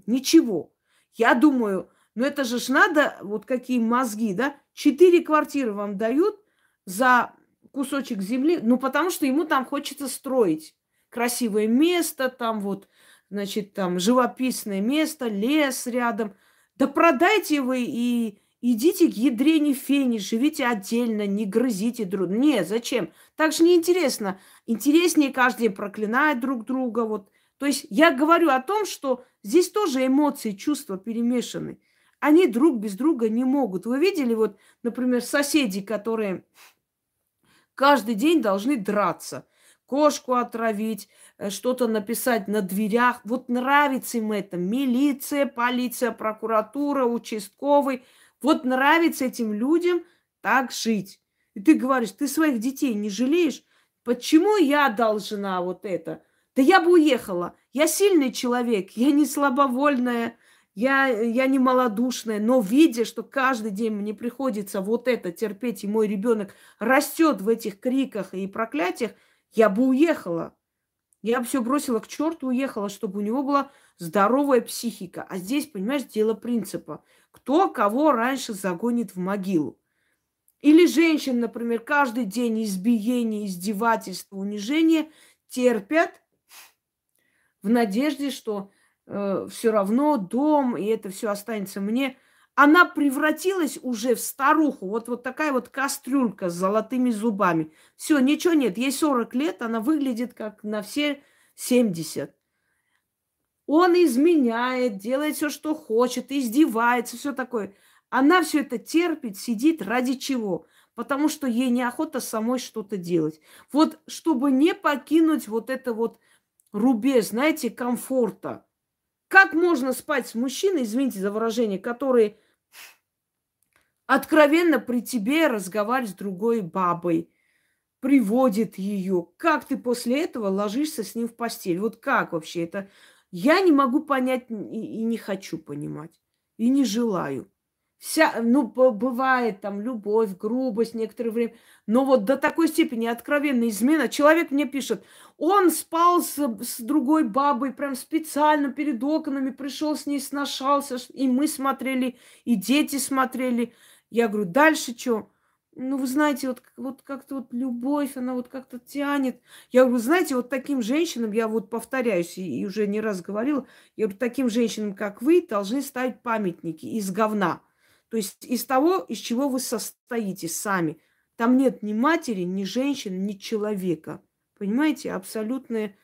Ничего. Я думаю, ну это же ж надо, вот какие мозги, да? Четыре квартиры вам дают за кусочек земли, ну потому что ему там хочется строить. Красивое место, там вот, значит, там живописное место, лес рядом – да продайте вы и идите к ядрене фени, живите отдельно, не грызите друг друга. Нет, зачем? Так же неинтересно. Интереснее каждый проклинает друг друга. Вот. То есть я говорю о том, что здесь тоже эмоции, чувства перемешаны. Они друг без друга не могут. Вы видели, вот, например, соседи, которые каждый день должны драться, кошку отравить, Э, что-то написать на дверях. Вот нравится им это. Милиция, полиция, прокуратура, участковый. Вот нравится этим людям так жить. И ты говоришь, ты своих детей не жалеешь? Почему я должна вот это? Да я бы уехала. Я сильный человек, я не слабовольная, я, я не малодушная, но видя, что каждый день мне приходится вот это терпеть, и мой ребенок растет в этих криках и проклятиях, я бы уехала. Я бы все бросила к черту, уехала, чтобы у него была здоровая психика. А здесь, понимаешь, дело принципа. Кто кого раньше загонит в могилу. Или женщин, например, каждый день избиение, издевательство, унижение терпят в надежде, что э, все равно дом, и это все останется мне она превратилась уже в старуху. Вот, вот такая вот кастрюлька с золотыми зубами. Все, ничего нет. Ей 40 лет, она выглядит как на все 70. Он изменяет, делает все, что хочет, издевается, все такое. Она все это терпит, сидит ради чего? Потому что ей неохота самой что-то делать. Вот чтобы не покинуть вот это вот рубеж, знаете, комфорта. Как можно спать с мужчиной, извините за выражение, который откровенно при тебе разговаривает с другой бабой, приводит ее. Как ты после этого ложишься с ним в постель? Вот как вообще это? Я не могу понять и, и не хочу понимать. И не желаю. Вся, ну, бывает там любовь, грубость некоторое время. Но вот до такой степени откровенная измена. Человек мне пишет, он спал с, с другой бабой, прям специально перед окнами, пришел с ней, сношался, и мы смотрели, и дети смотрели. Я говорю, дальше что? Ну, вы знаете, вот, вот как-то вот любовь, она вот как-то тянет. Я говорю, знаете, вот таким женщинам, я вот повторяюсь и, уже не раз говорила, я говорю, таким женщинам, как вы, должны ставить памятники из говна. То есть из того, из чего вы состоите сами. Там нет ни матери, ни женщины, ни человека. Понимаете? Абсолютная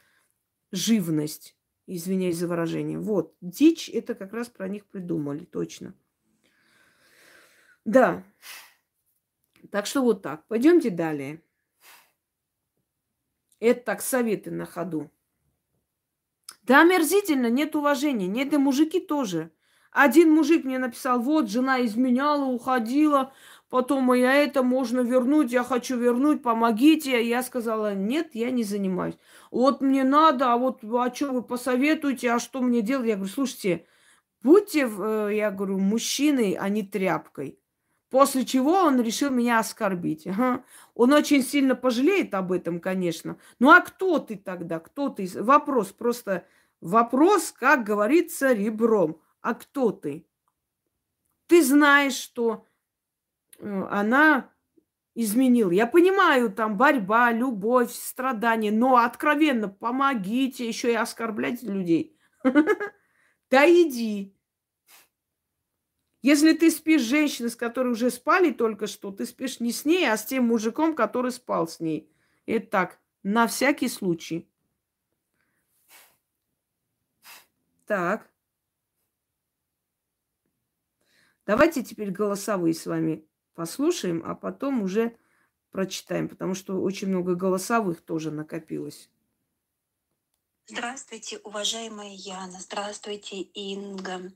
живность. Извиняюсь за выражение. Вот. Дичь это как раз про них придумали, точно. Да. Так что вот так. Пойдемте далее. Это так советы на ходу. Да, омерзительно, нет уважения. Нет, и мужики тоже. Один мужик мне написал, вот, жена изменяла, уходила, потом я это можно вернуть, я хочу вернуть, помогите. Я сказала, нет, я не занимаюсь. Вот мне надо, а вот а что вы посоветуете, а что мне делать? Я говорю, слушайте, будьте, э, я говорю, мужчиной, а не тряпкой. После чего он решил меня оскорбить. Ага. Он очень сильно пожалеет об этом, конечно. Ну а кто ты тогда? Кто ты? Вопрос просто вопрос, как говорится, ребром. А кто ты? Ты знаешь, что э, она изменила. Я понимаю, там борьба, любовь, страдания, но откровенно помогите еще и оскорблять людей. Да иди. Если ты спишь с женщиной, с которой уже спали только что, ты спишь не с ней, а с тем мужиком, который спал с ней. Это так, на всякий случай. Так. Давайте теперь голосовые с вами послушаем, а потом уже прочитаем, потому что очень много голосовых тоже накопилось. Здравствуйте, уважаемая Яна. Здравствуйте, Инга.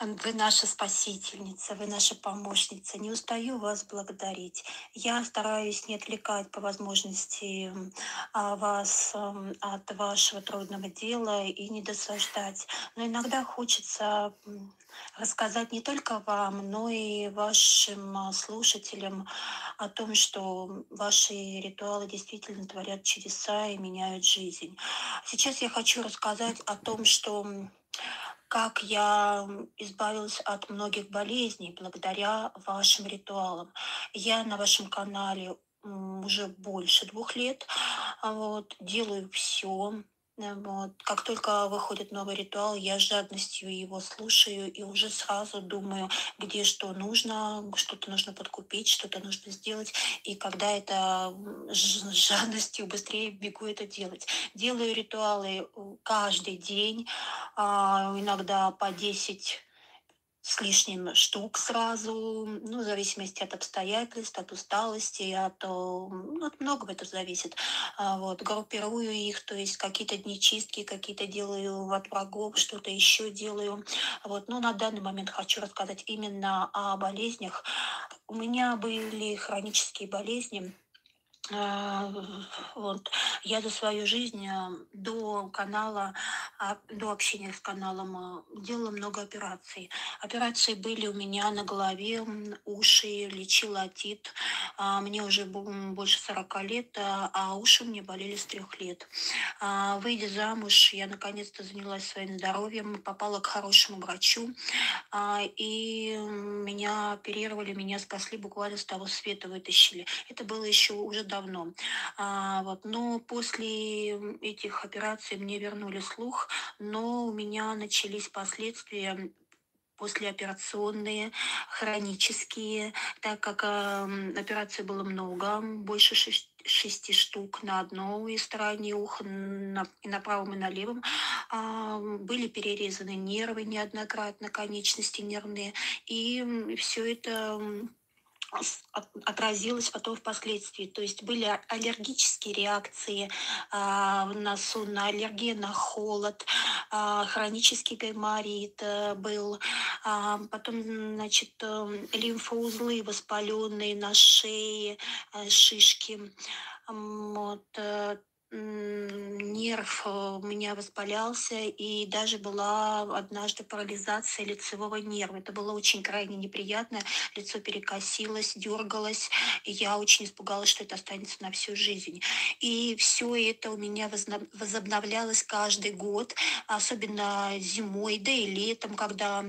Вы наша спасительница, вы наша помощница. Не устаю вас благодарить. Я стараюсь не отвлекать по возможности а, вас от вашего трудного дела и не досаждать. Но иногда хочется рассказать не только вам, но и вашим а, слушателям о том, что ваши ритуалы действительно творят чудеса и меняют жизнь. Сейчас я хочу рассказать о том, что как я избавилась от многих болезней благодаря вашим ритуалам. Я на вашем канале уже больше двух лет. А вот, делаю все, вот. Как только выходит новый ритуал, я с жадностью его слушаю и уже сразу думаю, где что нужно, что-то нужно подкупить, что-то нужно сделать. И когда это с жадностью быстрее бегу это делать. Делаю ритуалы э, каждый день, а, иногда по 10 с лишним штук сразу, ну, в зависимости от обстоятельств, от усталости, от, ну, от многого это зависит. А, вот, группирую их, то есть какие-то дни чистки, какие-то делаю от врагов, что-то еще делаю. Вот, но на данный момент хочу рассказать именно о болезнях. У меня были хронические болезни, вот. Я за свою жизнь а, до канала, а, до общения с каналом делала много операций. Операции были у меня на голове, уши, лечила отит. Мне уже больше 40 лет, а уши мне болели с трех лет. Выйдя замуж, я наконец-то занялась своим здоровьем, попала к хорошему врачу, и меня оперировали, меня спасли, буквально с того света вытащили. Это было еще уже давно. А, вот. Но после этих операций мне вернули слух, но у меня начались последствия послеоперационные, хронические, так как э, операций было много, больше шести, шести штук на одной стороне уха, на, и на правом, и на левом. А, были перерезаны нервы неоднократно, конечности нервные, и все это отразилось потом впоследствии. То есть были аллергические реакции а, в носу, на аллергию на холод, а, хронический гайморит а, был, а, потом, значит, э, лимфоузлы воспаленные на шее, а, шишки. Вот, э, нерв э, у меня воспалялся, и даже была однажды парализация лицевого нерва. Это было очень крайне неприятно. Лицо перекосилось, дергалось, и я очень испугалась, что это останется на всю жизнь. И все это у меня возобновлялось каждый год, особенно зимой, да и летом, когда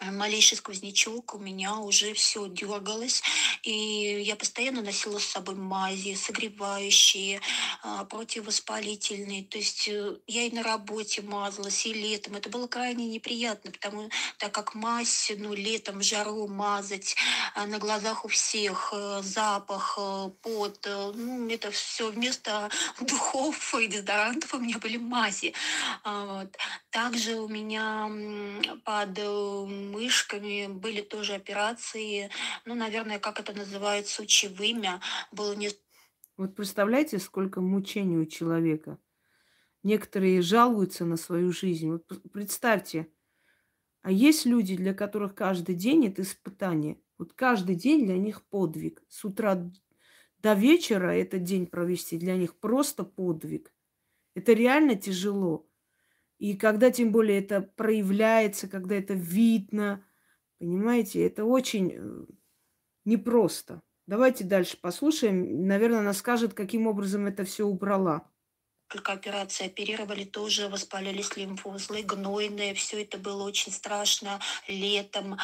малейший сквознячок, у меня уже все дергалось, и я постоянно носила с собой мази, согревающие, а, противовоспалительные. То есть э, я и на работе мазалась, и летом. Это было крайне неприятно, потому так как мазь, ну, летом в жару мазать, а, на глазах у всех э, запах, пот, ну, это все вместо духов и дезодорантов у меня были мази. А, вот. Также у меня под мышками, были тоже операции, ну, наверное, как это называют, сучевыми. Было не... Вот представляете, сколько мучений у человека. Некоторые жалуются на свою жизнь. Вот представьте, а есть люди, для которых каждый день это испытание. Вот каждый день для них подвиг. С утра до вечера этот день провести для них просто подвиг. Это реально тяжело. И когда тем более это проявляется, когда это видно, понимаете, это очень э, непросто. Давайте дальше послушаем. Наверное, она скажет, каким образом это все убрала только операции оперировали, тоже воспалились лимфоузлы, гнойные, все это было очень страшно летом.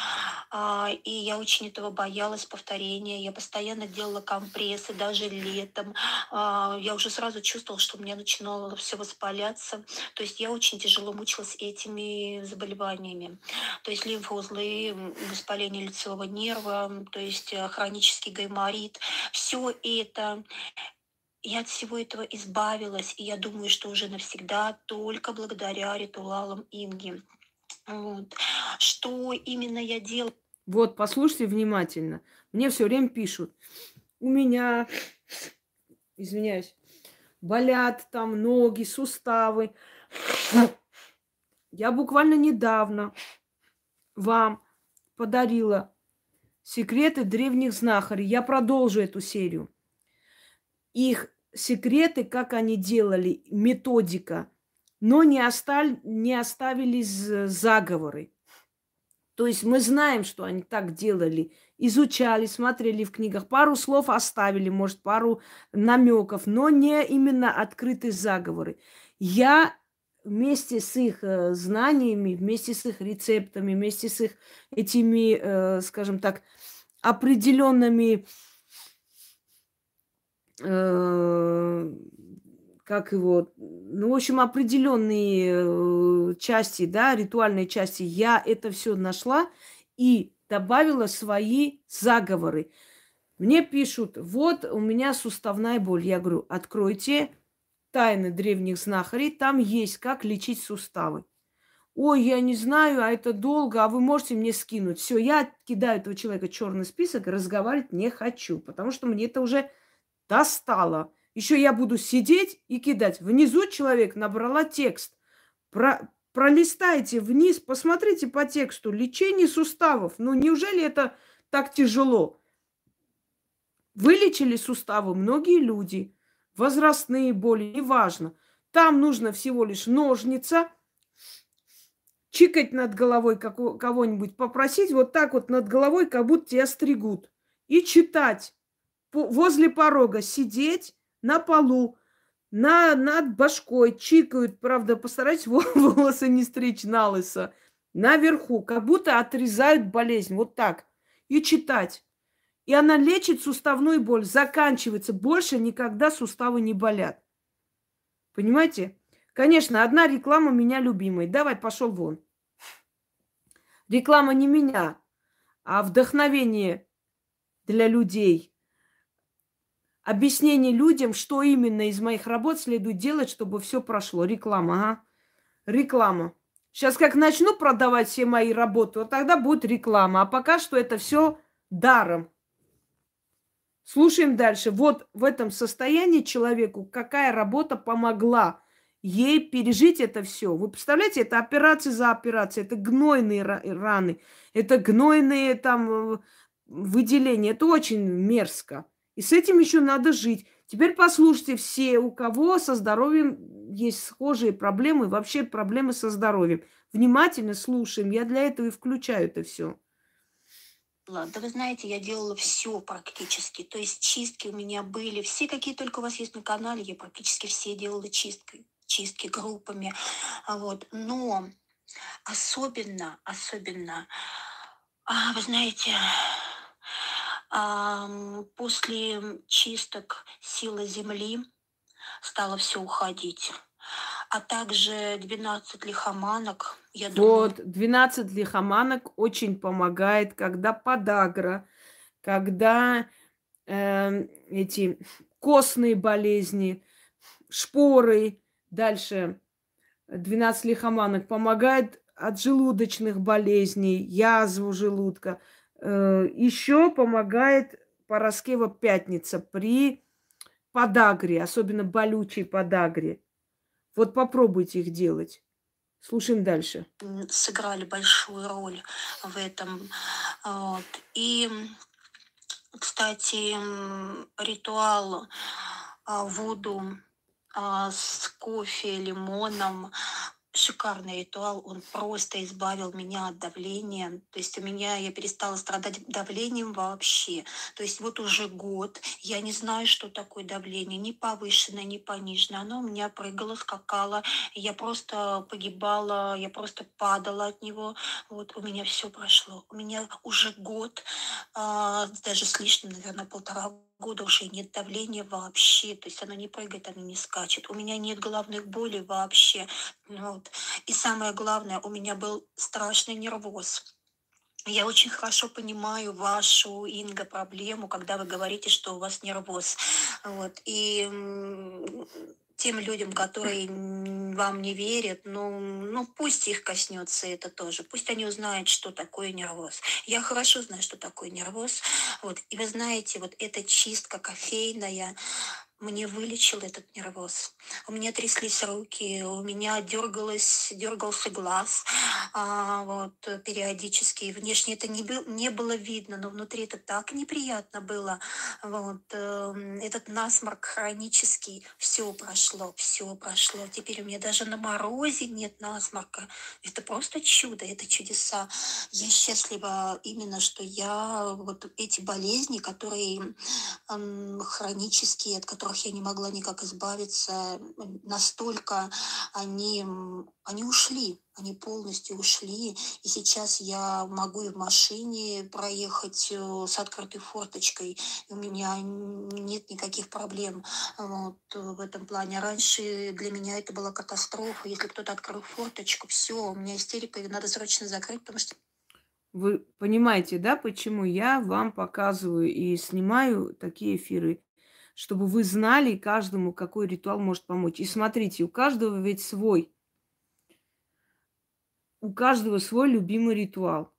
А, и я очень этого боялась, повторения. Я постоянно делала компрессы, даже летом. А, я уже сразу чувствовала, что у меня начинало все воспаляться. То есть я очень тяжело мучилась этими заболеваниями. То есть лимфоузлы, воспаление лицевого нерва, то есть э, хронический гайморит. Все это я от всего этого избавилась, и я думаю, что уже навсегда только благодаря ритуалам Инги. Вот. Что именно я делала? Вот, послушайте внимательно. Мне все время пишут. У меня, извиняюсь, болят там ноги, суставы. Я буквально недавно вам подарила секреты древних знахарей. Я продолжу эту серию. Их секреты, как они делали, методика, но не, осталь, не оставились заговоры. То есть мы знаем, что они так делали, изучали, смотрели в книгах, пару слов оставили, может, пару намеков, но не именно открытые заговоры. Я вместе с их э, знаниями, вместе с их рецептами, вместе с их этими, э, скажем так, определенными, э, как его, ну, в общем, определенные части, да, ритуальные части, я это все нашла и добавила свои заговоры. Мне пишут, вот у меня суставная боль. Я говорю, откройте тайны древних знахарей, там есть, как лечить суставы. Ой, я не знаю, а это долго, а вы можете мне скинуть. Все, я кидаю этого человека черный список разговаривать не хочу, потому что мне это уже достало. Еще я буду сидеть и кидать. Внизу человек набрала текст. Про, пролистайте вниз, посмотрите по тексту. Лечение суставов. Ну, неужели это так тяжело? Вылечили суставы многие люди возрастные боли, неважно. Там нужно всего лишь ножница, чикать над головой кого-нибудь, попросить вот так вот над головой, как будто тебя стригут. И читать. Возле порога сидеть на полу, на, над башкой чикают, правда, постарайтесь волосы не стричь на лысо, наверху, как будто отрезают болезнь, вот так. И читать. И она лечит суставную боль, заканчивается. Больше никогда суставы не болят. Понимаете? Конечно, одна реклама меня любимой. Давай, пошел вон. Реклама не меня, а вдохновение для людей. Объяснение людям, что именно из моих работ следует делать, чтобы все прошло. Реклама, ага. Реклама. Сейчас как начну продавать все мои работы, вот тогда будет реклама. А пока что это все даром. Слушаем дальше. Вот в этом состоянии человеку какая работа помогла ей пережить это все. Вы представляете, это операция за операцией, это гнойные раны, это гнойные там э, выделения. Это очень мерзко. И с этим еще надо жить. Теперь послушайте все, у кого со здоровьем есть схожие проблемы, вообще проблемы со здоровьем. Внимательно слушаем. Я для этого и включаю это все. Да вы знаете, я делала все практически. То есть чистки у меня были. Все, какие только у вас есть на канале, я практически все делала чисткой, чистки группами. А вот. Но особенно, особенно, а, вы знаете, после чисток силы Земли стало все уходить а также 12 лихоманок. Я вот, думаю... 12 лихоманок очень помогает, когда подагра, когда э, эти костные болезни, шпоры, дальше 12 лихоманок помогает от желудочных болезней, язву желудка. Э, еще помогает Пороскева пятница при подагре, особенно болючей подагре. Вот попробуйте их делать. Слушаем дальше. Сыграли большую роль в этом. Вот. И, кстати, ритуал а, Вуду а, с кофе, лимоном шикарный ритуал, он просто избавил меня от давления. То есть у меня, я перестала страдать давлением вообще. То есть вот уже год, я не знаю, что такое давление, ни повышенное, ни пониженное. Оно у меня прыгало, скакало, я просто погибала, я просто падала от него. Вот у меня все прошло. У меня уже год, а, даже с лишним, наверное, полтора года уже нет давления вообще, то есть оно не прыгает, оно не скачет. У меня нет головных болей вообще. Вот. И самое главное, у меня был страшный нервоз. Я очень хорошо понимаю вашу, Инга, проблему, когда вы говорите, что у вас нервоз. Вот. И тем людям, которые вам не верят, ну, ну пусть их коснется это тоже. Пусть они узнают, что такое нервоз. Я хорошо знаю, что такое нервоз. Вот. И вы знаете, вот эта чистка кофейная, мне вылечил этот нервоз. У меня тряслись руки, у меня дергалось, дергался глаз, а, вот, периодически. Внешне это не, был, не было видно, но внутри это так неприятно было. Вот, э, этот насморк хронический, все прошло, все прошло. Теперь у меня даже на морозе нет насморка. Это просто чудо, это чудеса. Я счастлива именно, что я вот эти болезни, которые э, хронические, от которых которых я не могла никак избавиться, настолько они, они ушли, они полностью ушли. И сейчас я могу и в машине проехать э, с открытой форточкой. И у меня нет никаких проблем вот, в этом плане. Раньше для меня это была катастрофа. Если кто-то открыл форточку, все, у меня истерика, ее надо срочно закрыть, потому что вы понимаете, да, почему я вам показываю и снимаю такие эфиры? Чтобы вы знали каждому, какой ритуал может помочь. И смотрите, у каждого ведь свой. У каждого свой любимый ритуал.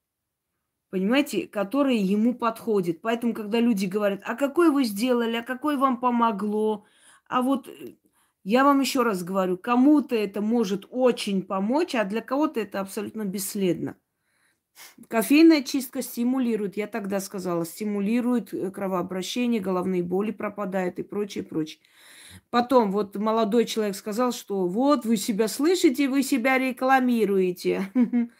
Понимаете, который ему подходит. Поэтому, когда люди говорят, а какой вы сделали, а какой вам помогло, а вот э, я вам еще раз говорю, кому-то это может очень помочь, а для кого-то это абсолютно бесследно. Кофейная чистка стимулирует, я тогда сказала, стимулирует э, кровообращение, головные боли пропадают и прочее, прочее. Потом вот молодой человек сказал, что вот вы себя слышите, вы себя рекламируете.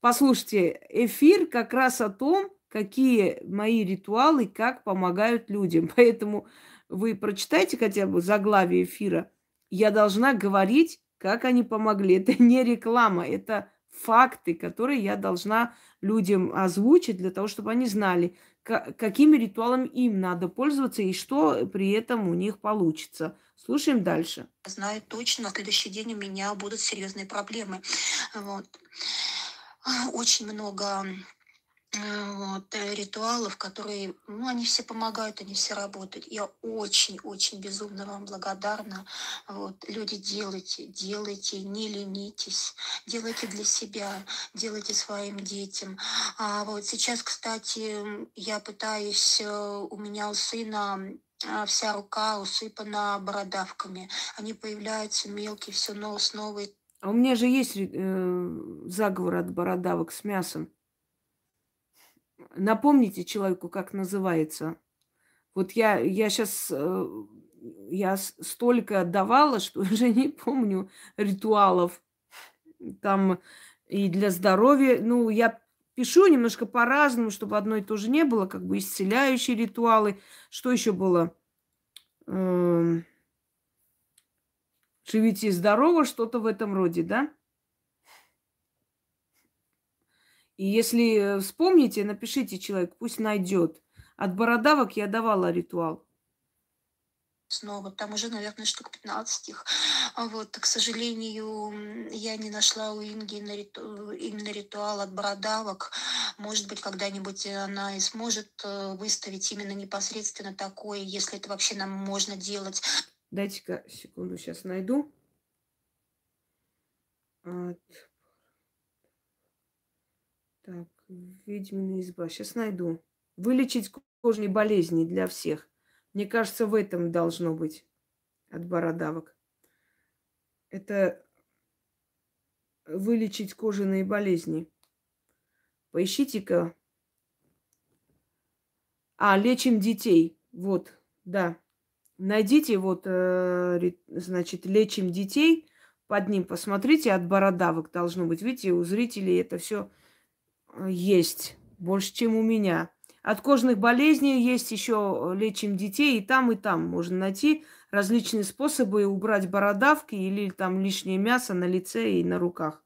Послушайте, эфир как раз о том, какие мои ритуалы, как помогают людям. Поэтому вы прочитайте хотя бы заглавие эфира. Я должна говорить, как они помогли. Это не реклама, это факты, которые я должна людям озвучить для того, чтобы они знали, какими ритуалами им надо пользоваться и что при этом у них получится. Слушаем дальше. Знаю точно, на следующий день у меня будут серьезные проблемы. Вот. Очень много вот, э, ритуалов, которые, ну, они все помогают, они все работают. Я очень-очень безумно вам благодарна. Вот, люди, делайте, делайте, не ленитесь, делайте для себя, делайте своим детям. А вот сейчас, кстати, я пытаюсь, э, у меня у сына вся рука усыпана бородавками. Они появляются мелкие, все снова. А у меня же есть э, заговор от бородавок с мясом. Напомните человеку, как называется. Вот я, я сейчас, э, я столько отдавала, что уже не помню ритуалов. Там и для здоровья. Ну, я пишу немножко по-разному, чтобы одно и то же не было, как бы исцеляющие ритуалы. Что еще было? Эм, живите здорово, что-то в этом роде, да? И если вспомните, напишите человек, пусть найдет. От бородавок я давала ритуал. Снова, там уже, наверное, штук 15 их. А вот, к сожалению, я не нашла у Инги на риту... именно ритуал от бородавок. Может быть, когда-нибудь она и сможет э, выставить именно непосредственно такое, если это вообще нам можно делать. Дайте-ка секунду, сейчас найду. От так, ведьмина изба. Сейчас найду. Вылечить кожные болезни для всех. Мне кажется, в этом должно быть от бородавок. Это вылечить кожаные болезни. Поищите-ка. А, лечим детей. Вот, да. Найдите вот, э, значит, лечим детей. Под ним посмотрите, от бородавок должно быть. Видите, у зрителей это все есть больше, чем у меня. От кожных болезней есть еще э, лечим детей, и там, и там можно найти различные способы убрать бородавки или там лишнее мясо на лице и на руках.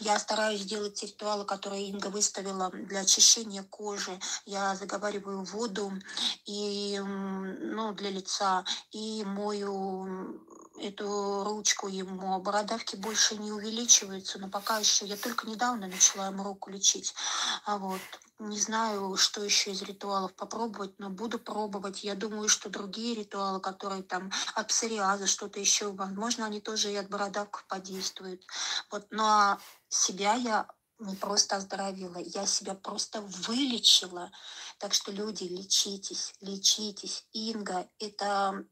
Я стараюсь делать ритуалы, которые Инга выставила для очищения кожи. Я заговариваю воду и, ну, для лица и мою эту ручку ему. Бородавки больше не увеличиваются, но пока еще я только недавно начала ему руку лечить. А вот не знаю, что еще из ритуалов попробовать, но буду пробовать. Я думаю, что другие ритуалы, которые там от псориаза, что-то еще, возможно, они тоже и от бородавок подействуют. Вот, ну, а себя я не просто оздоровила, я себя просто вылечила. Так что люди, лечитесь, лечитесь. Инга – это,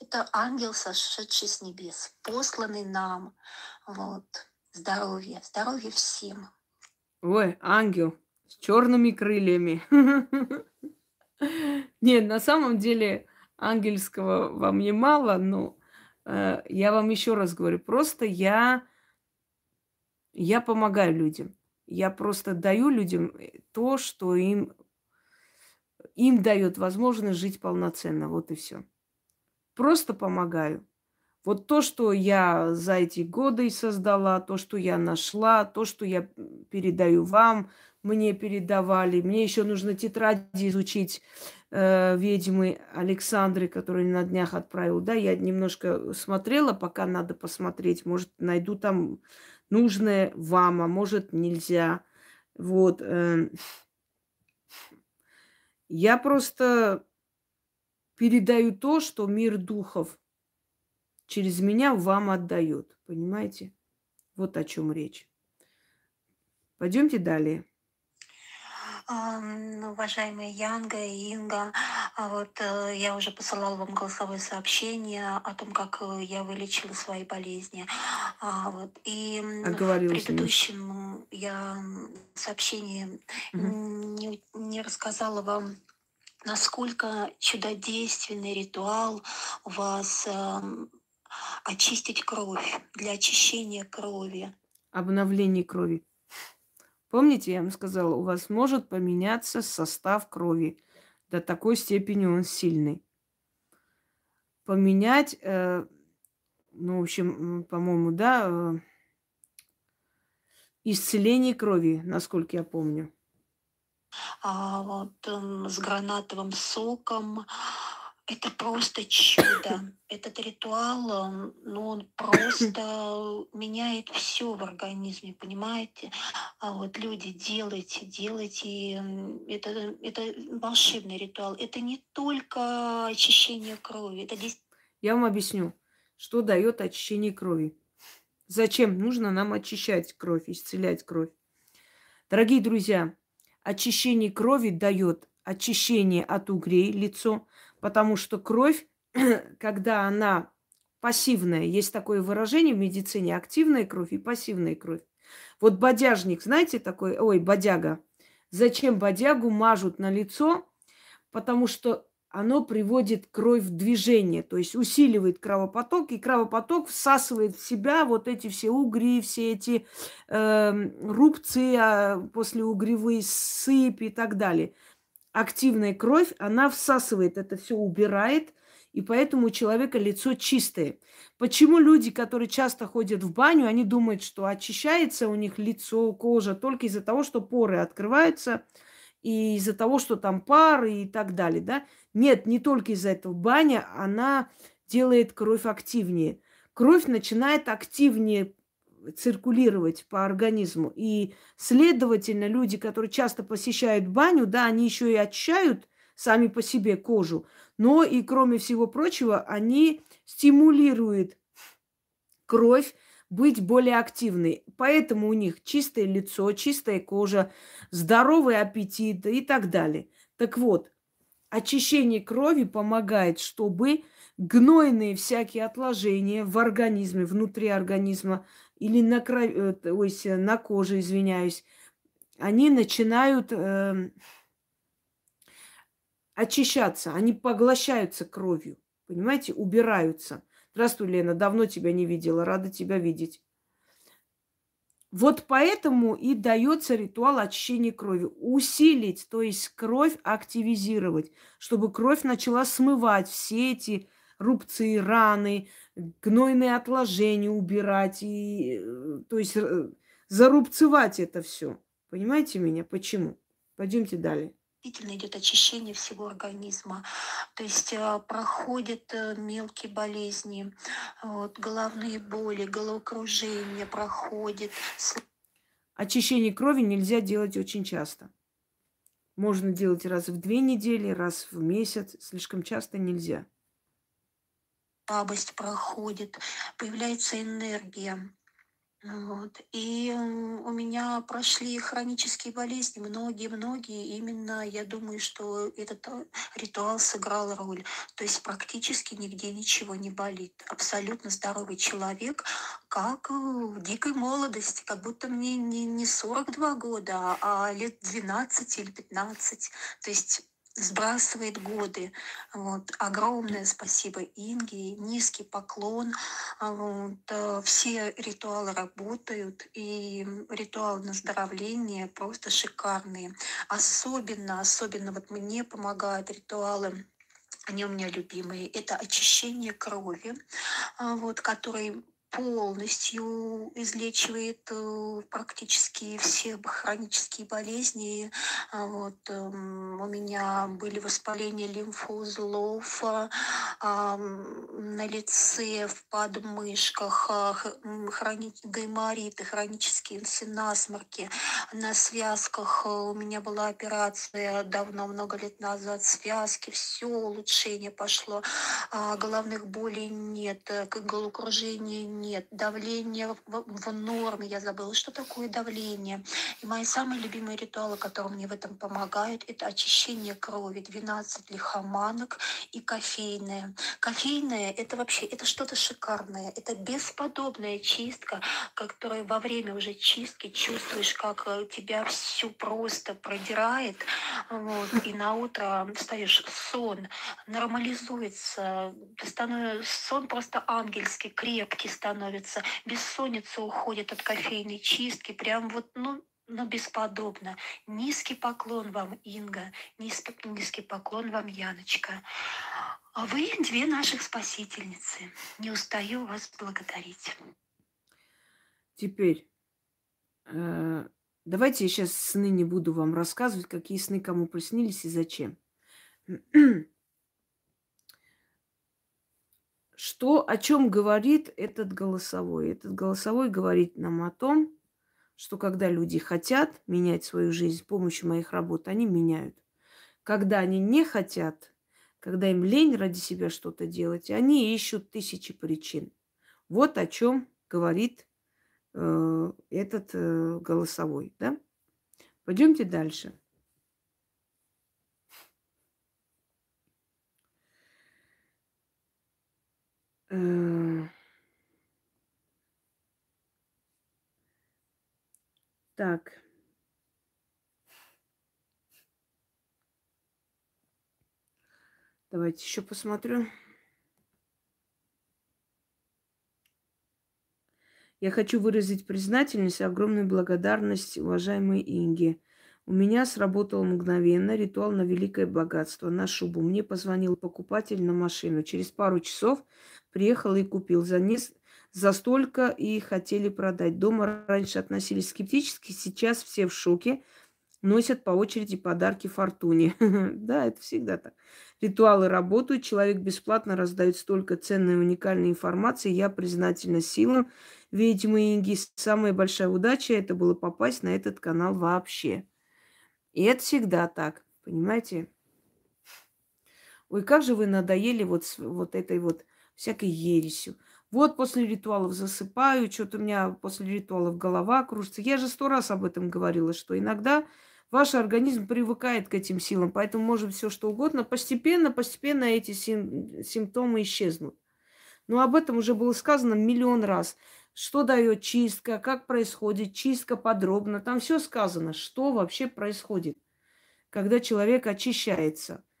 это ангел, сошедший с небес, посланный нам. Вот. Здоровье, здоровье всем. Ой, ангел с черными крыльями. Нет, на самом деле ангельского вам не мало, но э, я вам еще раз говорю, просто я, я помогаю людям. Я просто даю людям э, то, что им, им дает возможность жить полноценно. Вот и все. Просто помогаю. Вот то, что я за эти годы создала, то, что я нашла, то, что я передаю вам, мне передавали. Мне еще нужно тетради изучить э, ведьмы Александры, которую на днях отправил. Да, я немножко смотрела, пока надо посмотреть. Может, найду там нужное вам, а может нельзя. Вот. Эм. Я просто передаю то, что мир духов через меня вам отдает. Понимаете? Вот о чем речь. Пойдемте далее. Ну, уважаемые Янга и Инга, а вот э, я уже посылала вам голосовое сообщение о том, как э, я вылечила свои болезни. А, вот, и в предыдущем я сообщении угу. не, не рассказала вам насколько чудодейственный ритуал у вас э, очистить кровь, для очищения крови. Обновление крови. Помните, я вам сказала, у вас может поменяться состав крови. До такой степени он сильный. Поменять, э, ну, в общем, по-моему, да, э, исцеление крови, насколько я помню. А вот э, с гранатовым соком, это просто чудо. Этот ритуал, ну, он просто меняет все в организме, понимаете? А вот люди, делайте, делайте. Это, это волшебный ритуал. Это не только очищение крови. Это здесь... Я вам объясню, что дает очищение крови. Зачем нужно нам очищать кровь, исцелять кровь? Дорогие друзья, очищение крови дает очищение от угрей лицо, потому что кровь, когда она пассивная, есть такое выражение в медицине, активная кровь и пассивная кровь. Вот бодяжник, знаете такой, ой, бодяга. Зачем бодягу мажут на лицо? Потому что оно приводит кровь в движение, то есть усиливает кровопоток, и кровопоток всасывает в себя вот эти все угри, все эти э, рубцы, а после угревые сыпи и так далее активная кровь, она всасывает это все, убирает, и поэтому у человека лицо чистое. Почему люди, которые часто ходят в баню, они думают, что очищается у них лицо, кожа только из-за того, что поры открываются, и из-за того, что там пары и так далее, да? Нет, не только из-за этого. Баня, она делает кровь активнее. Кровь начинает активнее циркулировать по организму. И, следовательно, люди, которые часто посещают баню, да, они еще и очищают сами по себе кожу, но и, кроме всего прочего, они стимулируют кровь быть более активной. Поэтому у них чистое лицо, чистая кожа, здоровый аппетит и так далее. Так вот, очищение крови помогает, чтобы гнойные всякие отложения в организме, внутри организма или на, крови, э, э, на коже, извиняюсь, они начинают э, очищаться, они поглощаются кровью, понимаете, убираются. Здравствуй, Лена, давно тебя не видела, рада тебя видеть. Вот поэтому и дается ритуал очищения крови. Усилить, то есть кровь активизировать, чтобы кровь начала смывать все эти рубцы, раны, гнойные отложения убирать и, э, то есть, э, зарубцевать это все. Понимаете меня? Почему? Пойдемте далее. Действительно идет очищение всего организма, то есть э, проходят мелкие болезни, вот, головные боли, головокружение проходит. Очищение крови нельзя делать очень часто. Можно делать раз в две недели, раз в месяц. Слишком часто нельзя слабость проходит, появляется энергия. Вот. И у меня прошли хронические болезни, многие-многие. Именно я думаю, что этот э, ритуал сыграл роль. То есть практически нигде ничего не болит. Абсолютно здоровый человек, как в дикой молодости, как будто мне не, не 42 года, а лет 12 или 15. То есть сбрасывает годы. Вот. Огромное спасибо Инге, низкий поклон. А вот. Э, все ритуалы работают, и ритуалы наздоровления просто шикарные. Особенно, особенно вот мне помогают ритуалы они у меня любимые. Это очищение крови, а вот, который полностью излечивает э, практически все хронические болезни. А Вот, эм, у меня были воспаления лимфоузлов а, на лице, в подмышках, а, хрони... гаймориты, хронические насморки. На связках э, у меня была операция давно, много лет назад, связки, все улучшение пошло. Головных болей нет, э, головокружения нет нет, давление в, в норме, я забыла, что такое давление. И мои самые любимые ритуалы, которые мне в этом помогают, это очищение крови, 12 лихоманок и кофейное. Кофейное – это вообще, это что-то шикарное, это бесподобная чистка, которая во время уже чистки чувствуешь, как э, тебя всю просто продирает, вот, и на утро встаешь, сон нормализуется, становится, сон просто ангельский, крепкий становится, бессонница уходит от кофейной чистки, прям вот, ну, но бесподобно. Низкий поклон вам, Инга, низкий, низкий поклон вам, Яночка. А вы две наших спасительницы. Не устаю вас благодарить. Теперь, э, давайте я сейчас сны не буду вам рассказывать, какие сны кому приснились и зачем. Что, о чем говорит этот голосовой? Этот голосовой говорит нам о том, что когда люди хотят менять свою жизнь с помощью моих работ, они меняют. Когда они не хотят, когда им лень ради себя что-то делать, они ищут тысячи причин. Вот о чем говорит этот э, голосовой, да? Пойдемте дальше. Э, так. Давайте еще посмотрю. Я хочу выразить признательность и огромную благодарность уважаемой Инге. У меня сработал мгновенно ритуал на великое богатство, на шубу. Мне позвонил покупатель на машину. Через пару часов приехал и купил. За, не... за столько и хотели продать. Дома раньше относились скептически, сейчас все в шоке. Носят по очереди подарки фортуне. да, это всегда так. Ритуалы работают, человек бесплатно раздает столько ценной и уникальной информации. Я признательна силам. Ведьмы Инги, самая большая удача это было попасть на этот канал вообще. И это всегда так, понимаете? Ой, как же вы надоели вот, вот этой вот всякой ересью. Вот после ритуалов засыпаю, что-то у меня после ритуалов голова кружится. Я же сто раз об этом говорила, что иногда ваш организм привыкает к этим силам, поэтому может все что угодно. Постепенно, постепенно эти сим- симптомы исчезнут. Но об этом уже было сказано миллион раз. Что дает чистка, как происходит чистка подробно. Там все сказано, что вообще происходит, когда человек очищается –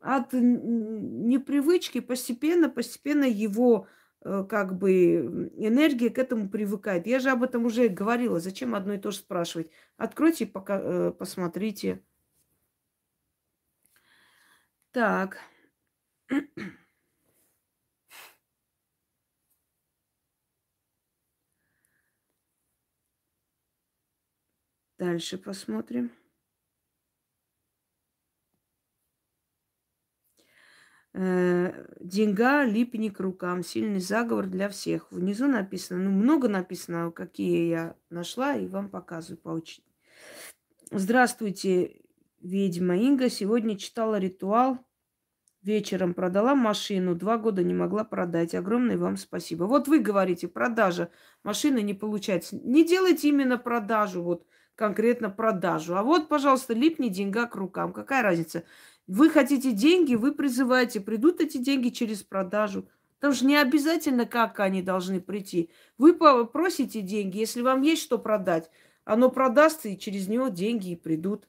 от непривычки постепенно, постепенно его э, как бы энергия к этому привыкает. Я же об этом уже говорила. Зачем одно и то же спрашивать? Откройте, пока, э, посмотрите. Так. Дальше посмотрим. Э, деньга, липни к рукам, сильный заговор для всех. Внизу написано, ну, много написано, какие я нашла, и вам показываю по очереди. Здравствуйте, ведьма Инга. Сегодня читала ритуал вечером продала машину, два года не могла продать. Огромное вам спасибо. Вот вы говорите, продажа машины не получается. Не делайте именно продажу, вот конкретно продажу. А вот, пожалуйста, липни деньга к рукам. Какая разница? Вы хотите деньги, вы призываете, придут эти деньги через продажу. Там же не обязательно, как они должны прийти. Вы просите деньги, если вам есть что продать, оно продастся, и через него деньги и придут.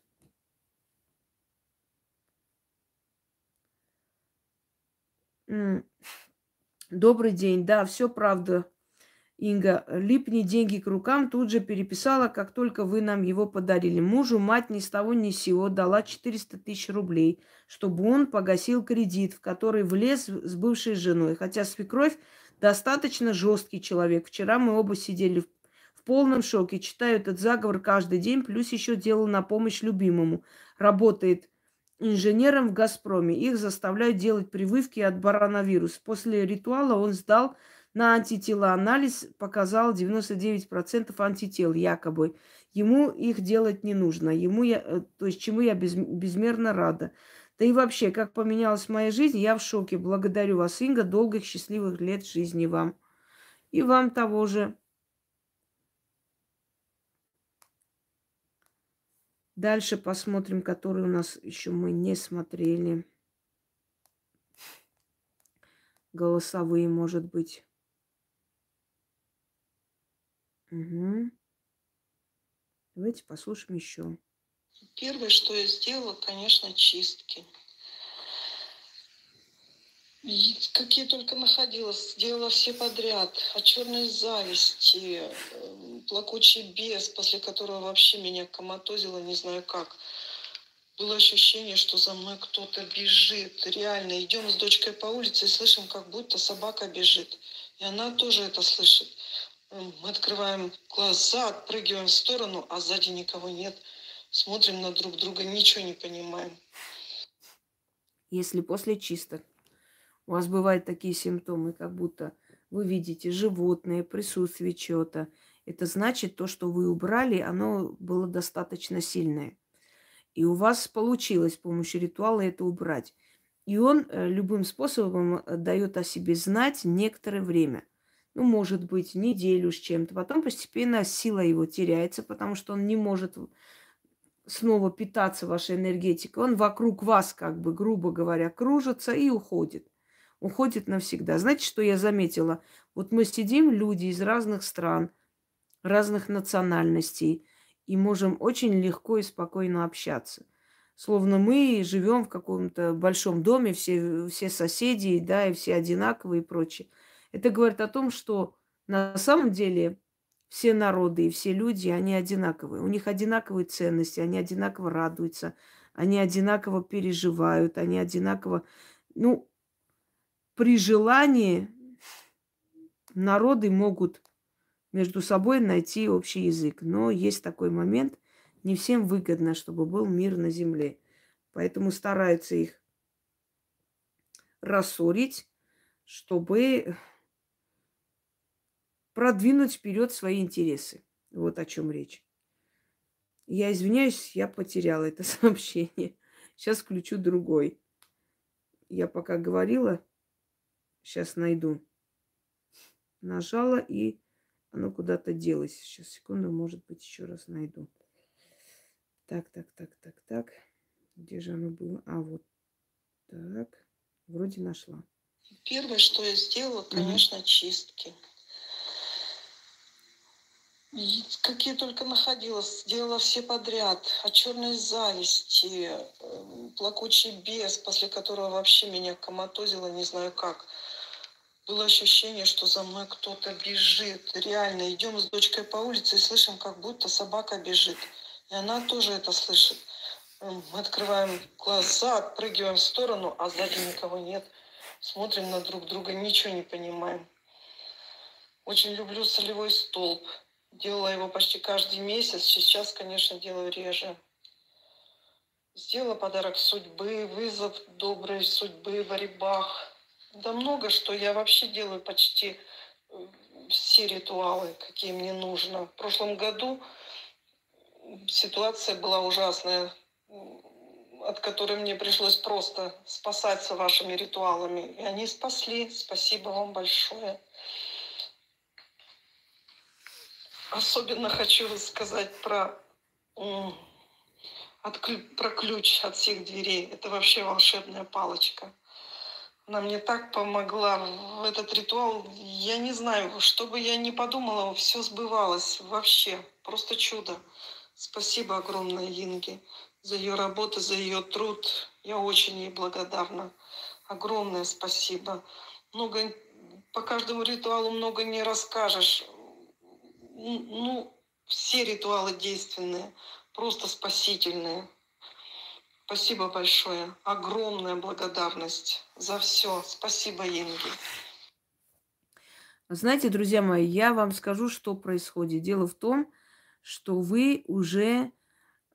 Добрый день. Да, все правда. Инга, липни деньги к рукам, тут же переписала, как только вы нам его подарили. Мужу мать ни с того ни с сего дала 400 тысяч рублей, чтобы он погасил кредит, в который влез с бывшей женой. Хотя свекровь достаточно жесткий человек. Вчера мы оба сидели в, полном шоке. Читаю этот заговор каждый день, плюс еще делал на помощь любимому. Работает инженером в «Газпроме». Их заставляют делать прививки от коронавируса. После ритуала он сдал на антитела. Анализ показал 99% антител якобы. Ему их делать не нужно. Ему я, э, то есть чему я без, безмерно рада. Да и вообще, как поменялась моя жизнь, я в шоке. Благодарю вас, Инга. Долгих счастливых лет жизни вам. И вам того же. Дальше посмотрим, который у нас еще мы не смотрели. Голосовые, может быть. Угу. Давайте послушаем еще. Первое, что я сделала, конечно, чистки. И какие только находила, сделала все подряд. От черной зависти, эм, плакучий бес, после которого вообще меня коматозило, не знаю как. Было ощущение, что за мной кто-то бежит. Реально, идем с дочкой по улице и слышим, как будто собака бежит. И она тоже это слышит. Мы открываем глаза, отпрыгиваем в сторону, а сзади никого нет. Смотрим на друг друга, ничего не понимаем. Если после чисток у вас бывают такие симптомы, как будто вы видите животное, присутствие чего-то, это значит, то, что вы убрали, оно было достаточно сильное. И у вас получилось с помощью ритуала это убрать. И он э, любым способом э, дает о себе знать некоторое время ну, может быть, неделю с чем-то. Потом постепенно сила его теряется, потому что он не может снова питаться вашей энергетикой. Он вокруг вас, как бы, грубо говоря, кружится и уходит. Уходит навсегда. Знаете, что я заметила? Вот мы сидим, люди из разных стран, разных национальностей, и можем очень легко и спокойно общаться. Словно мы живем в каком-то большом доме, все, все соседи, да, и все одинаковые и прочее. Это говорит о том, что на самом деле все народы и все люди, они одинаковые. У них одинаковые ценности, они одинаково радуются, они одинаково переживают, они одинаково... Ну, при желании народы могут между собой найти общий язык. Но есть такой момент, не всем выгодно, чтобы был мир на земле. Поэтому стараются их рассорить, чтобы продвинуть вперед свои интересы. Вот о чем речь. Я извиняюсь, я потеряла это сообщение. Сейчас включу другой. Я пока говорила, сейчас найду. Нажала, и оно куда-то делось. Сейчас, секунду, может быть, еще раз найду. Так, так, так, так, так. Где же оно было? А, вот так. Вроде нашла. Первое, что я сделала, конечно, угу. чистки. Какие только находила, сделала все подряд. От черной зависти, эм, плакучий бес, после которого вообще меня коматозило, не знаю как. Было ощущение, что за мной кто-то бежит. Реально, идем с дочкой по улице и слышим, как будто собака бежит. И она тоже это слышит. Эм, мы открываем глаза, отпрыгиваем в сторону, а сзади никого нет. Смотрим на друг друга, ничего не понимаем. Очень люблю солевой столб. Делала его почти каждый месяц. Сейчас, конечно, делаю реже. Сделала подарок судьбы, вызов доброй судьбы в Арибах. Да много что. Я вообще делаю почти э, все ритуалы, какие мне нужно. В прошлом году ситуация была ужасная. от которой мне пришлось просто спасаться вашими ритуалами. И они спасли. Спасибо вам большое. Особенно хочу сказать про, от, про ключ от всех дверей. Это вообще волшебная палочка. Она мне так помогла в этот ритуал. Я не знаю, что бы я ни подумала, все сбывалось вообще. Просто чудо. Спасибо огромное Инге за ее работу, за ее труд. Я очень ей благодарна. Огромное спасибо. Много, по каждому ритуалу много не расскажешь. Ну, все ритуалы действенные, просто спасительные. Спасибо большое. Огромная благодарность за все. Спасибо, Инги. Знаете, друзья мои, я вам скажу, что происходит. Дело в том, что вы уже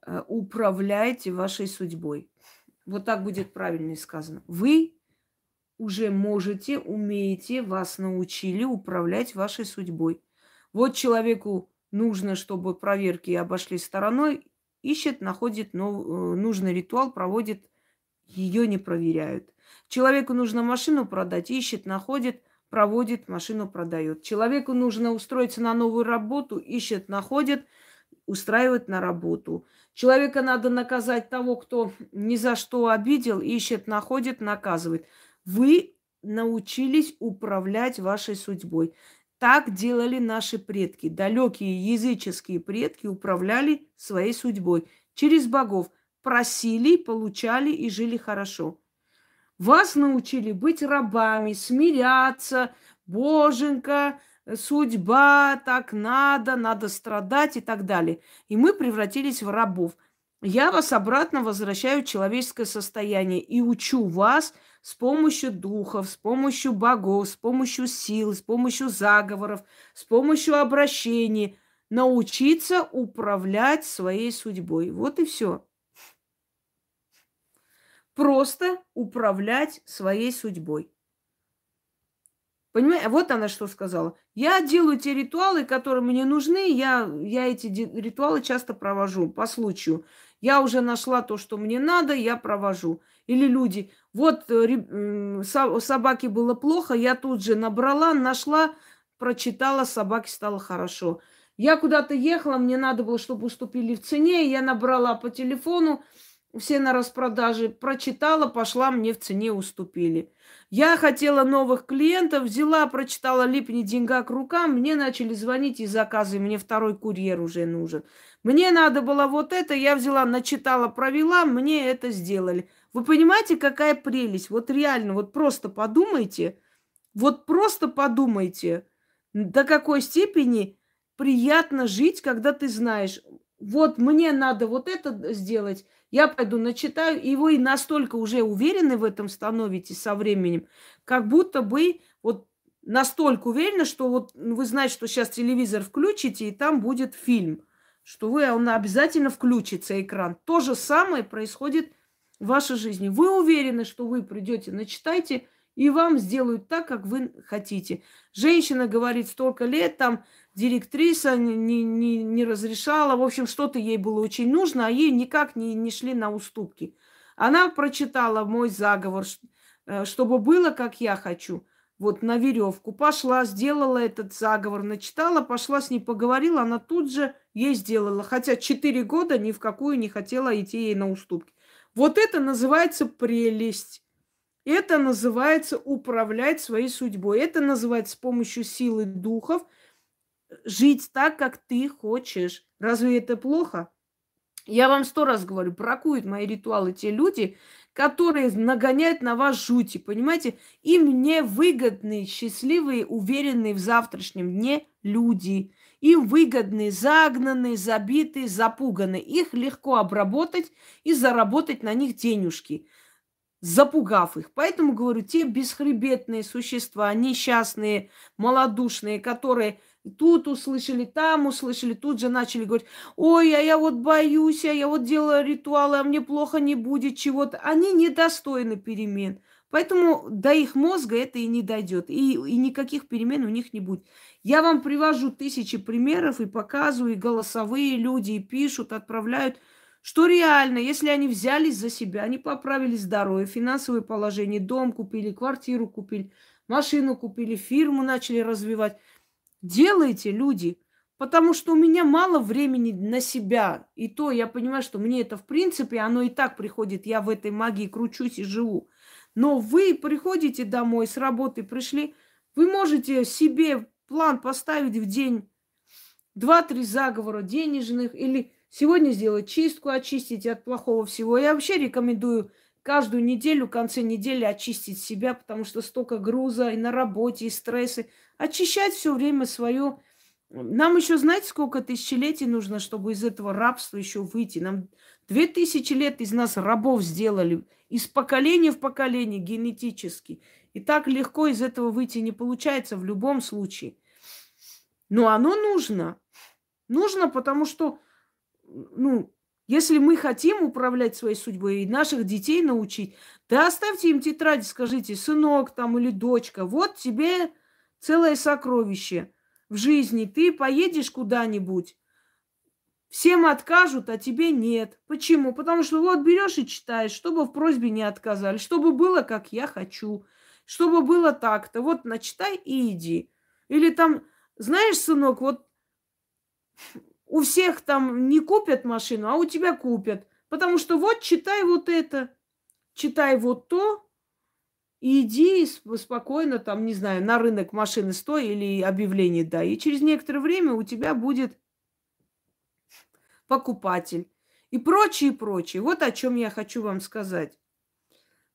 э, управляете вашей судьбой. Вот так будет правильно сказано. Вы уже можете, умеете, вас научили управлять вашей судьбой. Вот человеку нужно, чтобы проверки обошли стороной, ищет, находит э, нужный ритуал, проводит, ее не проверяют. Человеку нужно машину продать, ищет, находит, проводит, машину продает. Человеку нужно устроиться на новую работу, ищет, находит, устраивает на работу. Человека надо наказать того, кто ни за что обидел, ищет, находит, наказывает. Вы научились управлять вашей судьбой. Так делали наши предки. Далекие языческие предки управляли своей судьбой через богов. Просили, получали и жили хорошо. Вас научили быть рабами, смиряться, боженька, судьба, так надо, надо страдать и так далее. И мы превратились в рабов. Я вас обратно возвращаю в человеческое состояние и учу вас – с помощью духов, с помощью богов, с помощью сил, с помощью заговоров, с помощью обращений научиться управлять своей судьбой. Вот и все. Просто управлять своей судьбой. Понимаете, вот она что сказала. Я делаю те ритуалы, которые мне нужны, я, я эти ритуалы часто провожу по случаю. Я уже нашла то, что мне надо, я провожу. Или люди, вот э, собаке было плохо, я тут же набрала, нашла, прочитала, собаке стало хорошо. Я куда-то ехала, мне надо было, чтобы уступили в цене, я набрала по телефону, все на распродаже, прочитала, пошла, мне в цене уступили. Я хотела новых клиентов, взяла, прочитала липни деньга к рукам, мне начали звонить и заказы, мне второй курьер уже нужен. Мне надо было вот это, я взяла, начитала, провела, мне это сделали. Вы понимаете, какая прелесть? Вот реально, вот просто подумайте, вот просто подумайте, до какой степени приятно жить, когда ты знаешь, вот мне надо вот это сделать, я пойду начитаю, и вы настолько уже уверены в этом становитесь со временем, как будто бы вот настолько уверены, что вот вы знаете, что сейчас телевизор включите, и там будет фильм, что вы, он обязательно включится экран. То же самое происходит в вашей жизни. Вы уверены, что вы придете, начитайте, и вам сделают так, как вы хотите. Женщина говорит столько лет, там директриса не, не, не разрешала, в общем, что-то ей было очень нужно, а ей никак не, не шли на уступки. Она прочитала мой заговор, э, чтобы было, как я хочу. Вот на веревку пошла, сделала этот заговор, начитала, пошла с ней поговорила, она тут же ей сделала. Хотя четыре года ни в какую не хотела идти ей на уступки. Вот это называется прелесть. Это называется управлять своей судьбой. Это называется с помощью силы духов жить так, как ты хочешь. Разве это плохо? Я вам сто раз говорю, бракуют мои ритуалы те люди, которые нагоняют на вас жути, понимаете? Им не выгодны счастливые, уверенные в завтрашнем дне люди. Им выгодны загнанные, забитые, запуганные. Их легко обработать и заработать на них денежки, запугав их. Поэтому говорю, те бесхребетные существа, несчастные, малодушные, которые тут услышали, там услышали, тут же начали говорить, ой, а я вот боюсь, а я вот делаю ритуалы, а мне плохо не будет чего-то. Они недостойны перемен. Поэтому до их мозга это и не дойдет, и, и никаких перемен у них не будет. Я вам привожу тысячи примеров и показываю, и голосовые люди и пишут, отправляют, что реально, если они взялись за себя, они поправили здоровье, финансовое положение, дом купили, квартиру купили, машину купили, фирму начали развивать. Делайте, люди, потому что у меня мало времени на себя. И то я понимаю, что мне это в принципе, оно и так приходит. Я в этой магии кручусь и живу. Но вы приходите домой, с работы пришли, вы можете себе план поставить в день два-три заговора денежных или сегодня сделать чистку, очистить от плохого всего. Я вообще рекомендую каждую неделю, в конце недели очистить себя, потому что столько груза и на работе, и стрессы. Очищать все время свое. Нам еще, знаете, сколько тысячелетий нужно, чтобы из этого рабства еще выйти? Нам две тысячи лет из нас рабов сделали. Из поколения в поколение генетически. И так легко из этого выйти не получается в любом случае. Но оно нужно. Нужно, потому что, ну, если мы хотим управлять своей судьбой и наших детей научить, да оставьте им тетрадь, скажите, сынок там или дочка, вот тебе целое сокровище в жизни. Ты поедешь куда-нибудь, всем откажут, а тебе нет. Почему? Потому что вот берешь и читаешь, чтобы в просьбе не отказали, чтобы было, как я хочу, чтобы было так-то. Вот начитай и иди. Или там, знаешь, сынок, вот у всех там не купят машину, а у тебя купят. Потому что вот читай вот это, читай вот то, иди спокойно там, не знаю, на рынок машины стой или объявление дай. И через некоторое время у тебя будет покупатель. И прочее, и прочее. Вот о чем я хочу вам сказать.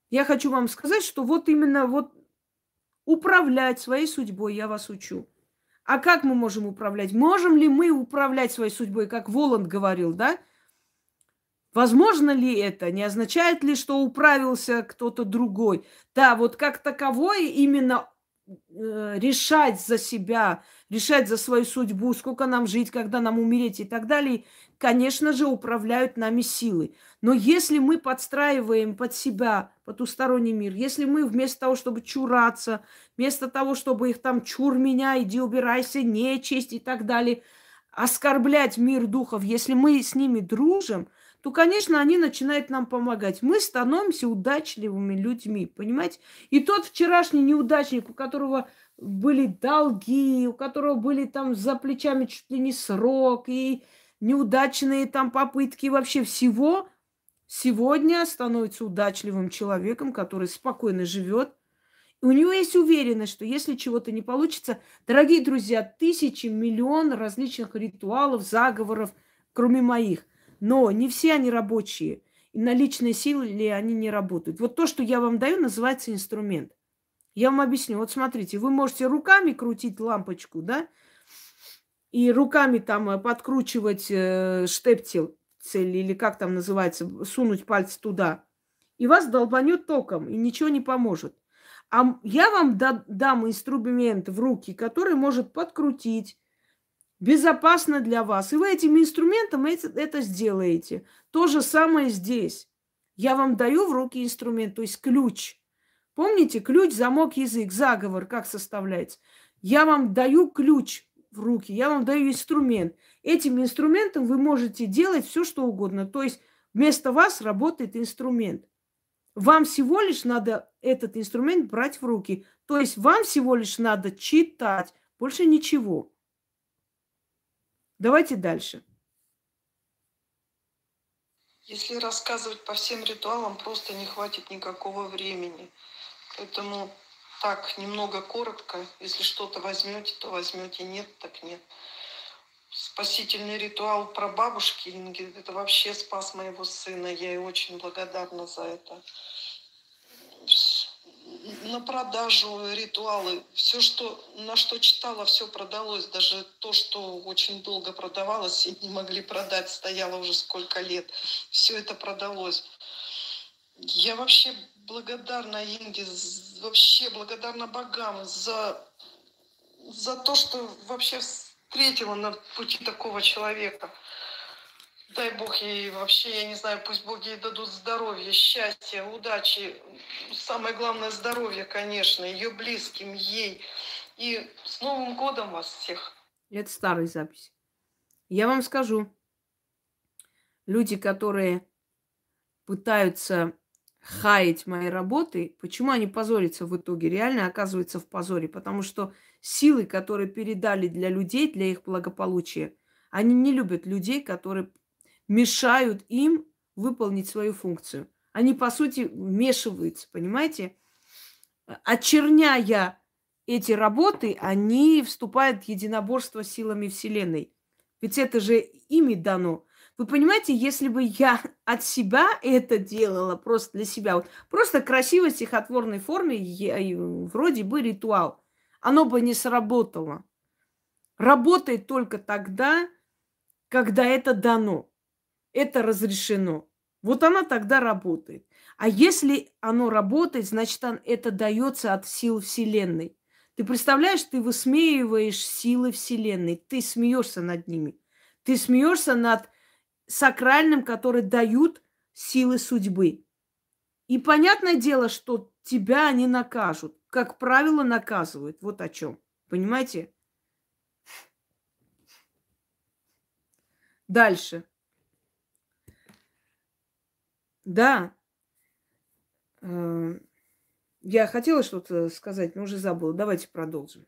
Я хочу вам сказать, что вот именно вот управлять своей судьбой я вас учу. А как мы можем управлять? Можем ли мы управлять своей судьбой, как Воланд говорил, да? Возможно ли это? Не означает ли, что управился кто-то другой? Да, вот как таковое именно решать за себя, решать за свою судьбу, сколько нам жить, когда нам умереть и так далее, конечно же, управляют нами силы. Но если мы подстраиваем под себя потусторонний мир, если мы вместо того, чтобы чураться, вместо того, чтобы их там чур меня, иди убирайся, нечисть и так далее, оскорблять мир духов, если мы с ними дружим, то, конечно, они начинают нам помогать. Мы становимся удачливыми людьми, понимаете? И тот вчерашний неудачник, у которого были долги, у которого были там за плечами чуть ли не срок, и неудачные там попытки вообще всего, сегодня становится удачливым человеком, который спокойно живет. И у него есть уверенность, что если чего-то не получится, дорогие друзья, тысячи, миллион различных ритуалов, заговоров, кроме моих. Но не все они рабочие. И на личной силе они не работают. Вот то, что я вам даю, называется инструмент. Я вам объясню. Вот смотрите, вы можете руками крутить лампочку, да, и руками там э, подкручивать э, штептель или как там называется, сунуть пальцы туда, и вас долбанет током, и ничего не поможет. А я вам да, дам инструмент в руки, который может подкрутить, безопасно для вас. И вы этим инструментом это, сделаете. То же самое здесь. Я вам даю в руки инструмент, то есть ключ. Помните, ключ, замок, язык, заговор, как составляется. Я вам даю ключ в руки, я вам даю инструмент. Этим инструментом вы можете делать все, что угодно. То есть вместо вас работает инструмент. Вам всего лишь надо этот инструмент брать в руки. То есть вам всего лишь надо читать, больше ничего. Давайте дальше. Если рассказывать по всем ритуалам, просто не хватит никакого времени. Поэтому так, немного коротко. Если что-то возьмете, то возьмете. Нет, так нет. Спасительный ритуал про бабушки это вообще спас моего сына. Я ей очень благодарна за это. На продажу ритуалы. Все, что, на что читала, все продалось. Даже то, что очень долго продавалось и не могли продать, стояло уже сколько лет. Все это продалось. Я вообще благодарна Инге, вообще благодарна богам за, за то, что вообще встретила на пути такого человека. Дай Бог ей вообще, я не знаю, пусть боги ей дадут здоровье, счастье, удачи. Самое главное здоровье, конечно, ее близким, ей. И с Новым годом вас всех. Это старая запись. Я вам скажу. люди, которые пытаются хаять мои работы, почему они позорятся в итоге? Реально оказываются в позоре, потому что силы, которые передали для людей, для их благополучия, они не любят людей, которые мешают им выполнить свою функцию. Они, по сути, вмешиваются, понимаете? Очерняя эти работы, они вступают в единоборство силами Вселенной. Ведь это же ими дано. Вы понимаете, если бы я от себя это делала просто для себя, вот просто красивой стихотворной форме, я, вроде бы ритуал, оно бы не сработало. Работает только тогда, когда это дано, это разрешено. Вот она тогда работает. А если оно работает, значит, это дается от сил Вселенной. Ты представляешь, ты высмеиваешь силы Вселенной, ты смеешься над ними. Ты смеешься над сакральным, которые дают силы судьбы. И понятное дело, что тебя они накажут. Как правило, наказывают. Вот о чем. Понимаете? Дальше. Да. Э, я хотела что-то сказать, но уже забыла. Давайте продолжим.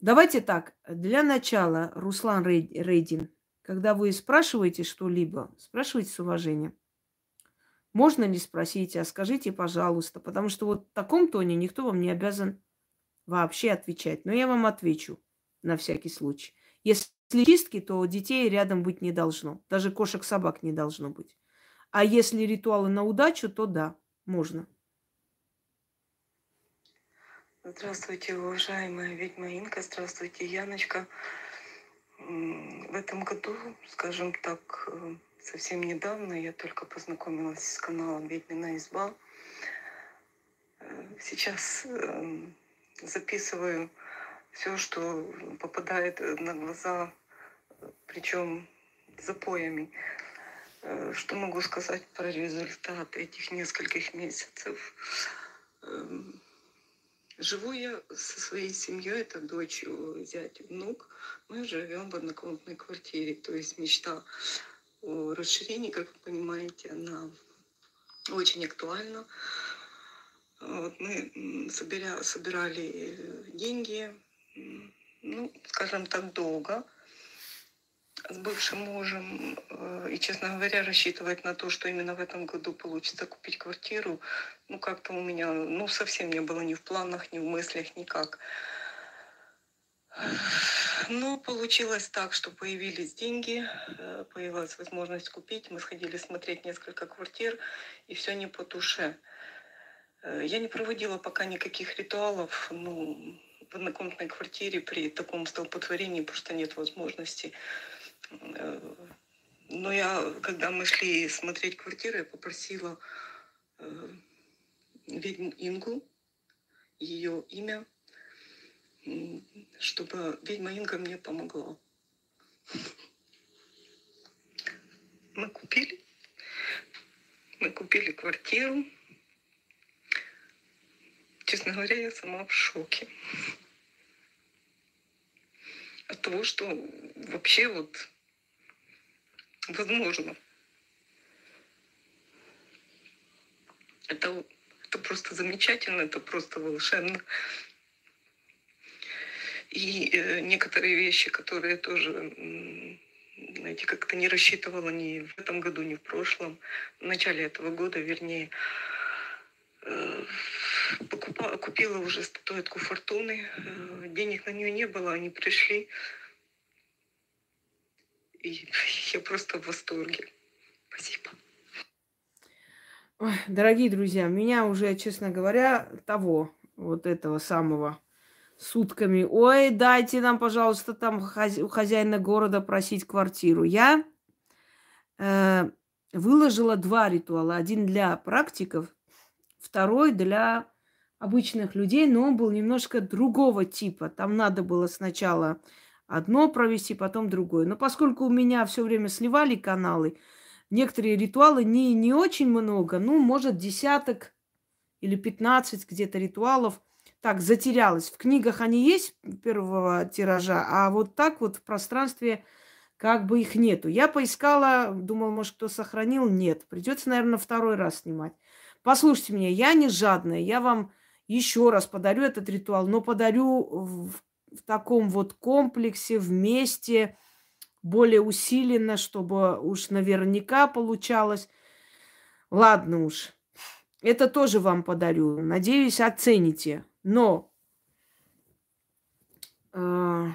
Давайте так. Для начала, Руслан Рейдин, когда вы спрашиваете что-либо, спрашивайте с уважением. Можно ли спросить, а скажите, пожалуйста, потому что вот в таком тоне никто вам не обязан вообще отвечать. Но я вам отвечу на всякий случай. Если чистки, то детей рядом быть не должно. Даже кошек-собак не должно быть. А если ритуалы на удачу, то да, можно. Здравствуйте, уважаемая ведьма Инка. Здравствуйте, Яночка. В этом году, скажем так, э, совсем недавно я только познакомилась с каналом «Ведьмина изба». Э, сейчас эм, записываю все, что попадает на глаза, причем запоями. Э, что могу сказать про результат этих нескольких месяцев? Эм, живу я со своей семьей, это дочь, зять, внук. Мы живем в однокомнатной квартире. То есть мечта о расширении, как вы понимаете, она очень актуальна. Вот мы собирали, собирали деньги, ну, скажем так, долго с бывшим мужем. Э, и, честно говоря, рассчитывать на то, что именно в этом году получится купить квартиру, ну, как-то у меня, ну, совсем не было ни в планах, ни в мыслях, никак. Но получилось так, что появились деньги, э, появилась возможность купить. Мы сходили смотреть несколько квартир, и все не по душе. Э, я не проводила пока никаких ритуалов, ну, в однокомнатной квартире при таком столпотворении просто нет возможности. Э, но я, когда мы шли смотреть квартиру, я попросила э, ведьму Ингу, ее имя, чтобы ведьма Инга мне помогла. Мы купили, мы купили квартиру. Честно говоря, я сама в шоке от того, что вообще вот возможно. Это, это просто замечательно, это просто волшебно. И э, некоторые вещи, которые тоже, знаете, как-то не рассчитывала ни в этом году, ни в прошлом, в начале этого года, вернее, э, покупала, купила уже статуэтку фортуны. Э, денег на нее не было, они пришли. И я просто в восторге. Спасибо. Ой, дорогие друзья, меня уже, честно говоря, того, вот этого самого, сутками. Ой, дайте нам, пожалуйста, там у хозяина города просить квартиру. Я э, выложила два ритуала. Один для практиков, второй для обычных людей, но он был немножко другого типа. Там надо было сначала одно провести, потом другое. Но поскольку у меня все время сливали каналы, некоторые ритуалы не, не очень много, ну, может, десяток или пятнадцать где-то ритуалов так затерялось. В книгах они есть первого тиража, а вот так вот в пространстве как бы их нету. Я поискала, думала, может, кто сохранил. Нет. Придется, наверное, второй раз снимать. Послушайте меня, я не жадная. Я вам еще раз подарю этот ритуал, но подарю в, в таком вот комплексе, вместе, более усиленно, чтобы уж наверняка получалось. Ладно уж. Это тоже вам подарю. Надеюсь, оцените. Но э,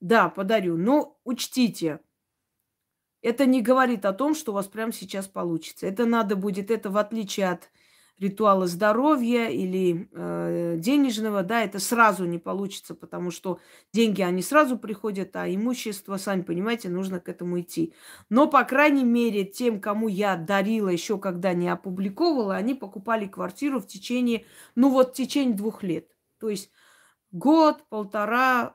да, подарю. Но учтите, это не говорит о том, что у вас прямо сейчас получится. Это надо будет, это в отличие от ритуала здоровья или э, денежного, да, это сразу не получится, потому что деньги, они сразу приходят, а имущество, сами понимаете, нужно к этому идти. Но, по крайней мере, тем, кому я дарила еще когда не опубликовала, они покупали квартиру в течение, ну вот, в течение двух лет. То есть год, полтора,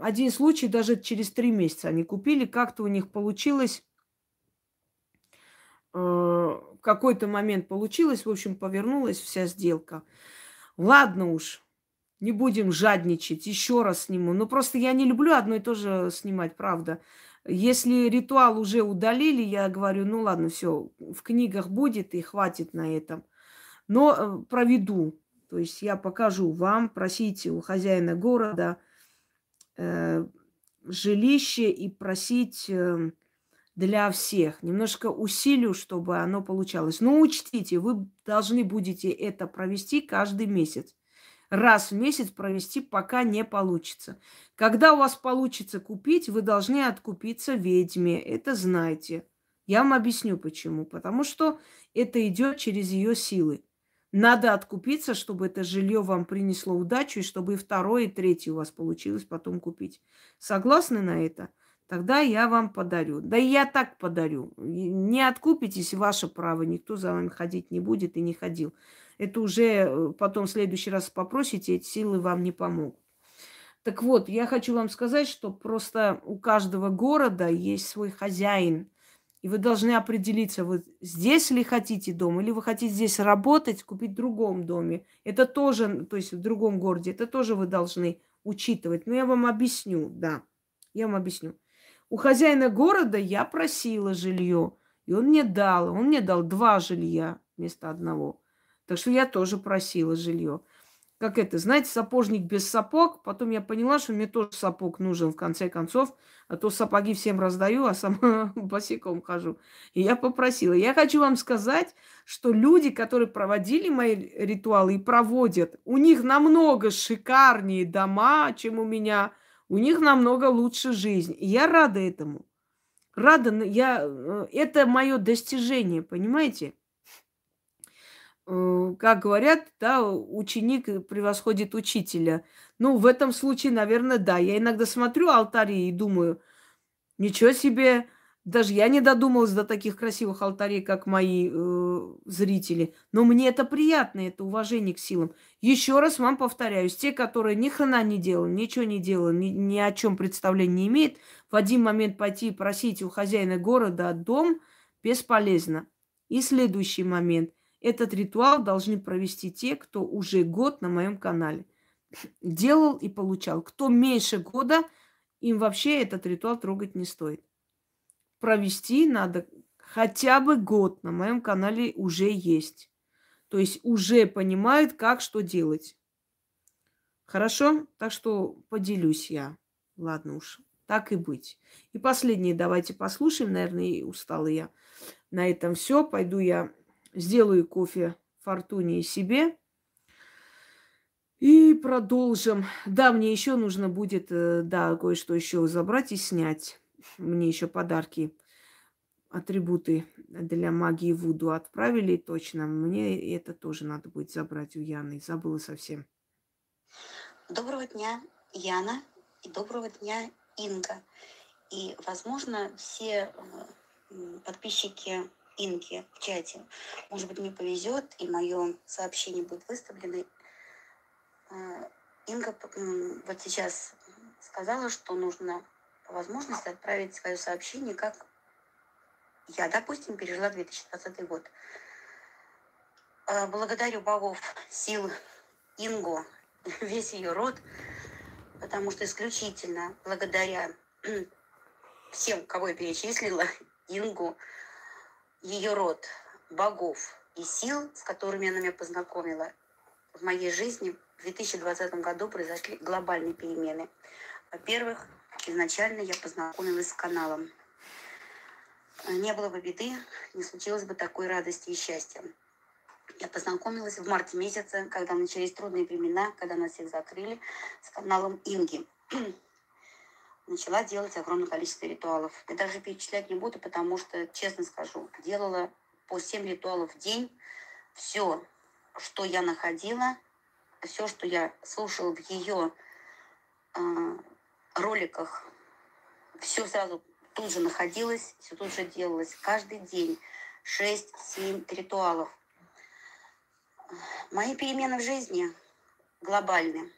один случай даже через три месяца они купили, как-то у них получилось, э, в какой-то момент получилось, в общем, повернулась вся сделка. Ладно уж, не будем жадничать, еще раз сниму. Но просто я не люблю одно и то же снимать, правда. Если ритуал уже удалили, я говорю, ну ладно, все, в книгах будет и хватит на этом. Но э, проведу то есть я покажу вам, просите у хозяина города э, жилище и просить э, для всех. Немножко усилю, чтобы оно получалось. Но учтите, вы должны будете это провести каждый месяц. Раз в месяц провести, пока не получится. Когда у вас получится купить, вы должны откупиться ведьме. Это знайте. Я вам объясню почему. Потому что это идет через ее силы. Надо откупиться, чтобы это жилье вам принесло удачу, и чтобы и второе, и третье у вас получилось потом купить. Согласны на это? Тогда я вам подарю. Да и я так подарю. Не откупитесь, ваше право. Никто за вами ходить не будет и не ходил. Это уже э, потом в следующий раз попросите, эти силы вам не помогут. Так вот, я хочу вам сказать, что просто у каждого города есть свой хозяин – и вы должны определиться, вы здесь ли хотите дом, или вы хотите здесь работать, купить в другом доме. Это тоже, то есть в другом городе, это тоже вы должны учитывать. Но я вам объясню, да, я вам объясню. У хозяина города я просила жилье, и он мне дал. Он мне дал два жилья вместо одного. Так что я тоже просила жилье как это, знаете, сапожник без сапог. Потом я поняла, что мне тоже сапог нужен в конце концов, а то сапоги всем раздаю, а сама босиком хожу. И я попросила. Я хочу вам сказать, что люди, которые проводили мои ритуалы и проводят, у них намного шикарнее дома, чем у меня. У них намного лучше жизнь. Я рада этому. Рада, я, э, это мое достижение, понимаете? Э, как говорят, да, ученик превосходит учителя. Ну, в этом случае, наверное, да. Я иногда смотрю алтари и думаю, ничего себе, даже я не додумалась до таких красивых алтарей, как мои э, зрители. Но мне это приятно, это уважение к силам. Еще раз вам повторяюсь, те, которые ни хрена не делали, ничего не делали, ни, ни о чем представления не имеют, в один момент пойти просить у хозяина города дом бесполезно. И следующий момент. Этот ритуал должны провести те, кто уже год на моем канале делал и получал. Кто меньше года, им вообще этот ритуал трогать не стоит. Провести надо хотя бы год на моем канале уже есть. То есть уже понимают, как что делать. Хорошо? Так что поделюсь я. Ладно уж, так и быть. И последнее давайте послушаем. Наверное, устала я. На этом все. Пойду я Сделаю кофе Фортуне и себе. И продолжим. Да, мне еще нужно будет, э, да, кое-что еще забрать и снять. Мне еще подарки, атрибуты для магии Вуду отправили точно. Мне это тоже надо будет забрать у Яны. Забыла совсем. Доброго дня, Яна. И доброго дня, Инга. И, возможно, все э, подписчики Инки в чате. Может быть, мне повезет, и мое сообщение будет выставлено. Э, Инга вот сейчас сказала, что нужно по возможности отправить свое сообщение, как я, допустим, пережила 2020 год. Э, благодарю богов, сил Ингу, весь ее род, потому что исключительно благодаря всем, кого я перечислила, Ингу, ее род, богов и сил, с которыми она меня познакомила, в моей жизни в 2020 году произошли глобальные перемены. Во-первых, изначально я познакомилась с каналом. Не было бы беды, не случилось бы такой радости и счастья. Я познакомилась в марте месяце, когда начались трудные времена, когда нас всех закрыли, с каналом Инги. Начала делать огромное количество ритуалов. Я даже перечислять не буду, потому что, честно скажу, делала по 7 ритуалов в день. Все, что я находила, все, что я слушала в ее роликах, все сразу тут же находилось, все тут же делалось. Каждый день 6-7 ритуалов. Мои перемены в жизни глобальны.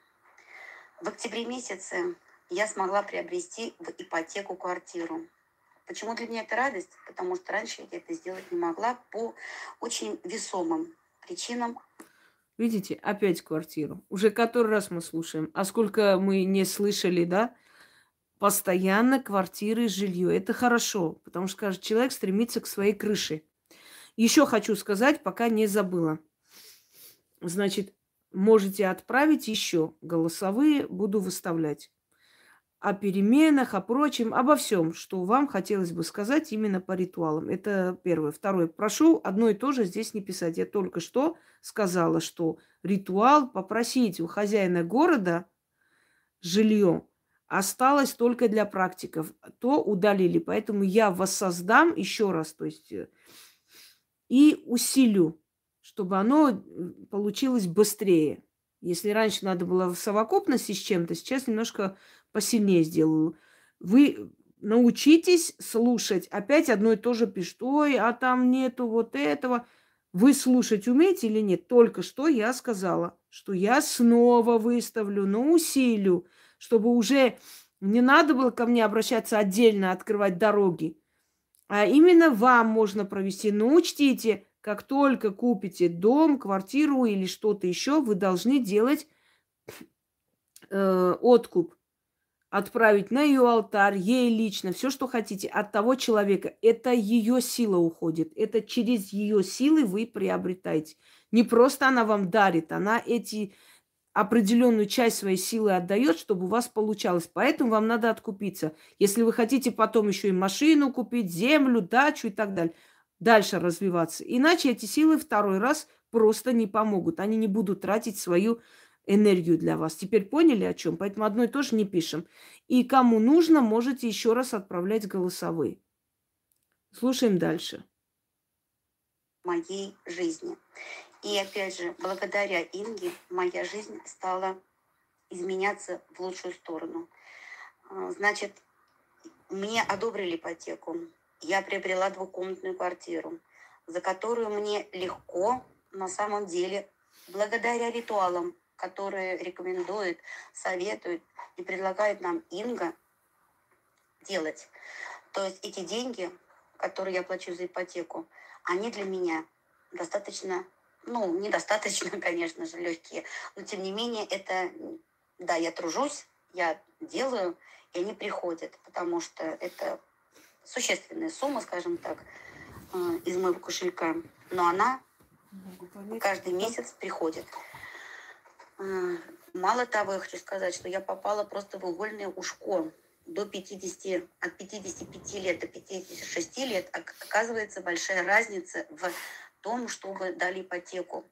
В октябре месяце я смогла приобрести в ипотеку квартиру. Почему для меня это радость? Потому что раньше я это сделать не могла по очень весомым причинам. Видите, опять квартиру. Уже который раз мы слушаем. А сколько мы не слышали, да? Постоянно квартиры, жилье. Это хорошо, потому что каждый человек стремится к своей крыше. Еще хочу сказать, пока не забыла. Значит, можете отправить еще голосовые, буду выставлять о переменах, о прочем, обо всем, что вам хотелось бы сказать именно по ритуалам. Это первое. Второе. Прошу одно и то же здесь не писать. Я только что сказала, что ритуал попросить у хозяина города жилье осталось только для практиков. То удалили. Поэтому я воссоздам еще раз, то есть э, и усилю, чтобы оно получилось быстрее. Если раньше надо было в совокупности с чем-то, сейчас немножко посильнее сделаю. Вы научитесь слушать. Опять одно и то же пишет. Ой, а там нету вот этого. Вы слушать умеете или нет? Только что я сказала, что я снова выставлю, но усилю, чтобы уже не надо было ко мне обращаться отдельно, открывать дороги. А именно вам можно провести. Но учтите, как только купите дом, квартиру или что-то еще, вы должны делать э, откуп отправить на ее алтарь, ей лично, все, что хотите, от того человека. Это ее сила уходит. Это через ее силы вы приобретаете. Не просто она вам дарит, она эти определенную часть своей силы отдает, чтобы у вас получалось. Поэтому вам надо откупиться. Если вы хотите потом еще и машину купить, землю, дачу и так далее, дальше развиваться. Иначе эти силы второй раз просто не помогут. Они не будут тратить свою энергию для вас. Теперь поняли о чем? Поэтому одно и то же не пишем. И кому нужно, можете еще раз отправлять голосовые. Слушаем дальше. Моей жизни. И опять же, благодаря Инге моя жизнь стала изменяться в лучшую сторону. А, значит, мне одобрили ипотеку. Я приобрела двухкомнатную квартиру, за которую мне легко на самом деле, благодаря ритуалам, которые рекомендует, советует и предлагает нам Инга делать. То есть эти деньги, которые я плачу за ипотеку, они для меня достаточно, ну, недостаточно, конечно же, легкие, но тем не менее это, да, я тружусь, я делаю, и они приходят, потому что это существенная сумма, скажем так, э, из моего кошелька, но она каждый месяц приходит. Мало того, я хочу сказать, что я попала просто в угольное ушко. До 50, от 55 лет до 56 лет, оказывается большая разница в том, чтобы дали ипотеку.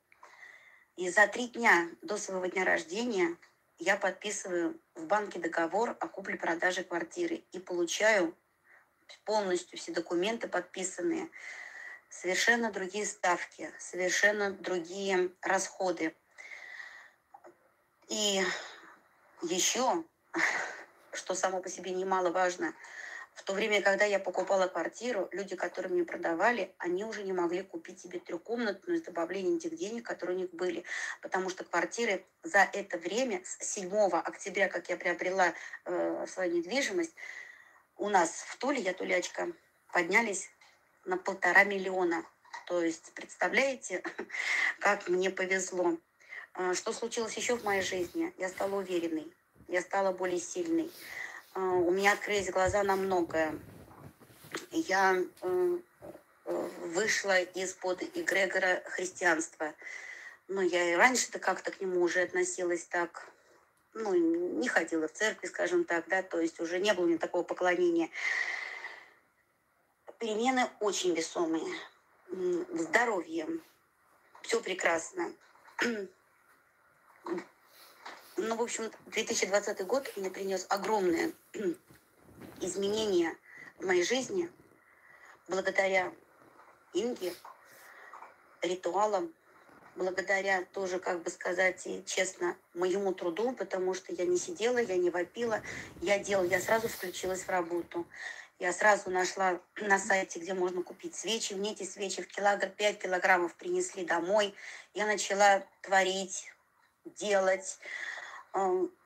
И за три дня до своего дня рождения я подписываю в банке договор о купле-продаже квартиры и получаю полностью все документы подписанные, совершенно другие ставки, совершенно другие расходы. И еще, что само по себе немаловажно, в то время, когда я покупала квартиру, люди, которые мне продавали, они уже не могли купить себе трехкомнатную с добавлением тех денег, которые у них были. Потому что квартиры за это время, с 7 октября, как я приобрела э, свою недвижимость, у нас в Туле, я тулячка, поднялись на полтора миллиона. То есть, представляете, как мне повезло. А, что случилось еще в моей жизни? Я стала уверенной, я стала более сильной. Э, у меня открылись глаза на многое. Я э, вышла из-под эгрегора христианства. Но я и раньше-то как-то к нему уже относилась так, ну, не ходила в церкви, скажем так, да, то есть уже не было у меня такого поклонения. Перемены очень весомые. Здоровье. Все прекрасно. Ну, в общем, 2020 год мне принес огромные изменения в моей жизни благодаря Инге, ритуалам, благодаря тоже, как бы сказать, и честно, моему труду, потому что я не сидела, я не вопила, я делала, я сразу включилась в работу. Я сразу нашла на сайте, где можно купить свечи. Мне эти свечи в килограмм, 5 килограммов принесли домой. Я начала творить, делать,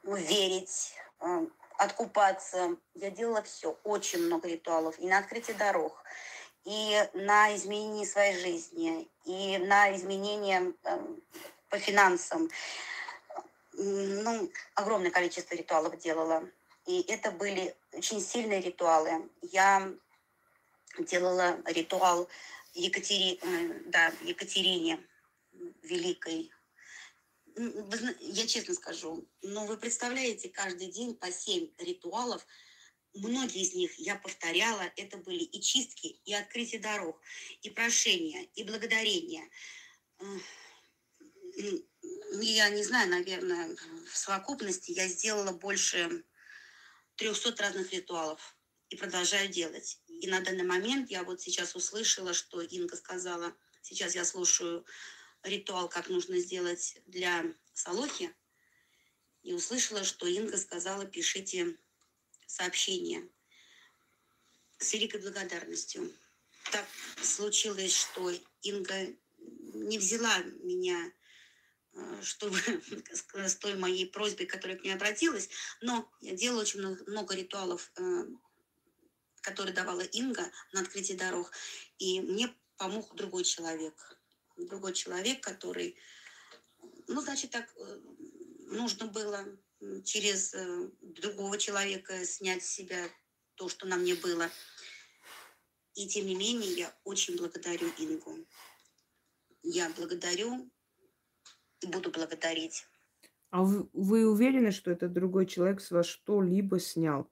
верить, э, откупаться. Я делала все, очень много ритуалов. И на открытие дорог, и на изменение своей жизни, и на изменение э, по финансам. Ну, огромное количество ритуалов делала. И это были очень сильные ритуалы. Я делала ритуал Екатери... Да, Екатерине Великой. Я честно скажу, но вы представляете, каждый день по семь ритуалов – Многие из них я повторяла, это были и чистки, и открытие дорог, и прошения, и благодарения. Я не знаю, наверное, в совокупности я сделала больше 300 разных ритуалов и продолжаю делать. И на данный момент я вот сейчас услышала, что Инга сказала, сейчас я слушаю ритуал, как нужно сделать для Солохи, и услышала, что Инга сказала, пишите сообщение с великой благодарностью. Так случилось, что Инга не взяла меня, э, чтобы с той моей просьбой, которая к ней обратилась, но я делала очень много, много ритуалов, э, которые давала Инга на открытие дорог, и мне помог другой человек. Другой человек, который, ну, значит, так э, нужно было через э, другого человека снять с себя то, что на мне было. И тем не менее, я очень благодарю Ингу. Я благодарю и буду благодарить. А вы, вы уверены, что этот другой человек с вас что-либо снял?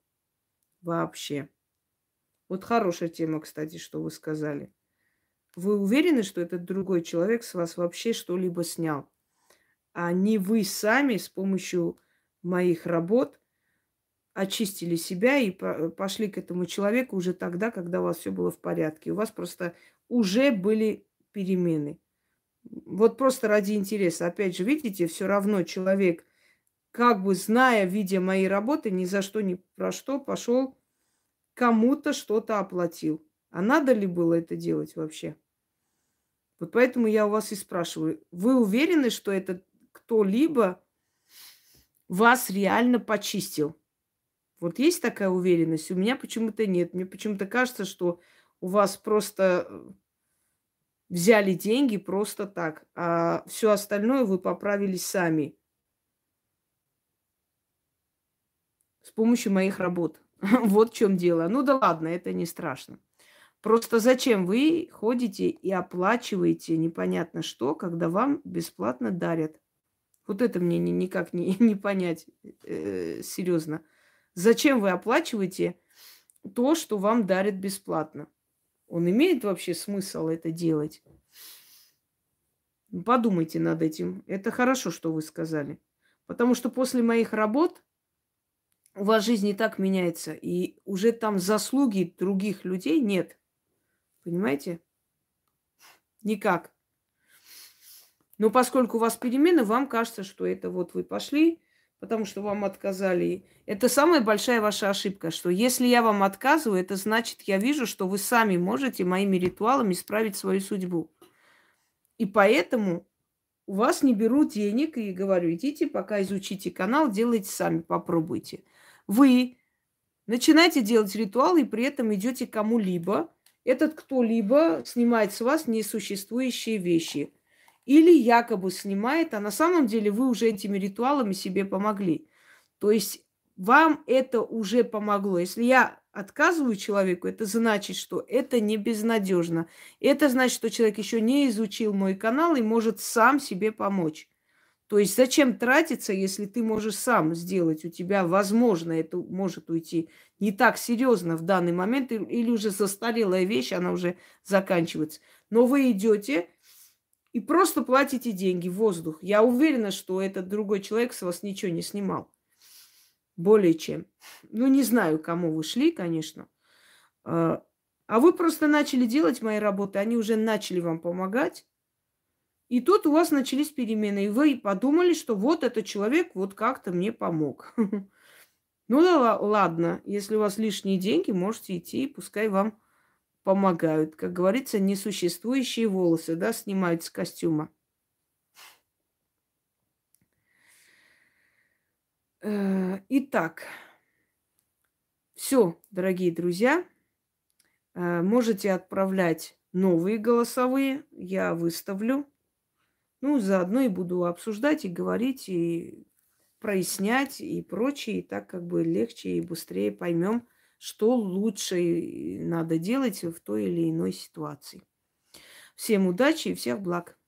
Вообще. Вот хорошая тема, кстати, что вы сказали. Вы уверены, что этот другой человек с вас вообще что-либо снял? А не вы сами с помощью моих работ очистили себя и пошли к этому человеку уже тогда, когда у вас все было в порядке. У вас просто уже были перемены. Вот просто ради интереса. Опять же, видите, все равно человек, как бы зная, видя мои работы, ни за что, ни про что пошел кому-то что-то оплатил. А надо ли было это делать вообще? Вот поэтому я у вас и спрашиваю. Вы уверены, что это кто-либо вас реально почистил. Вот есть такая уверенность? У меня почему-то нет. Мне почему-то кажется, что у вас просто э, взяли деньги просто так, а все остальное вы поправили сами. С помощью моих работ. вот в чем дело. Ну да ладно, это не страшно. Просто зачем вы ходите и оплачиваете непонятно что, когда вам бесплатно дарят? Вот это мне ни, никак не, не понять э, серьезно. Зачем вы оплачиваете то, что вам дарят бесплатно? Он имеет вообще смысл это делать? Подумайте над этим. Это хорошо, что вы сказали. Потому что после моих работ у вас жизнь не так меняется. И уже там заслуги других людей нет. Понимаете? Никак. Но поскольку у вас перемены, вам кажется, что это вот вы пошли, потому что вам отказали. Это самая большая ваша ошибка, что если я вам отказываю, это значит, я вижу, что вы сами можете моими ритуалами исправить свою судьбу. И поэтому у вас не беру денег и говорю, идите, пока изучите канал, делайте сами, попробуйте. Вы начинаете делать ритуал и при этом идете кому-либо. Этот кто-либо снимает с вас несуществующие вещи – или якобы снимает, а на самом деле вы уже этими ритуалами себе помогли. То есть вам это уже помогло. Если я отказываю человеку, это значит, что это не безнадежно. Это значит, что человек еще не изучил мой канал и может сам себе помочь. То есть зачем тратиться, если ты можешь сам сделать? У тебя, возможно, это может уйти не так серьезно в данный момент, или уже застарелая вещь, она уже заканчивается. Но вы идете и просто платите деньги в воздух. Я уверена, что этот другой человек с вас ничего не снимал. Более чем. Ну, не знаю, кому вы шли, конечно. А, а вы просто начали делать мои работы, они уже начали вам помогать. И тут у вас начались перемены, и вы подумали, что вот этот человек вот как-то мне помог. Ну да ладно, если у вас лишние деньги, можете идти, пускай вам помогают. Как говорится, несуществующие волосы, да, снимают с костюма. Э, итак, все, дорогие друзья, э, можете отправлять новые голосовые, я выставлю. Ну, заодно и буду обсуждать и говорить, и прояснять, и прочее. И так как бы легче и быстрее поймем, что лучше надо делать в той или иной ситуации. Всем удачи и всех благ!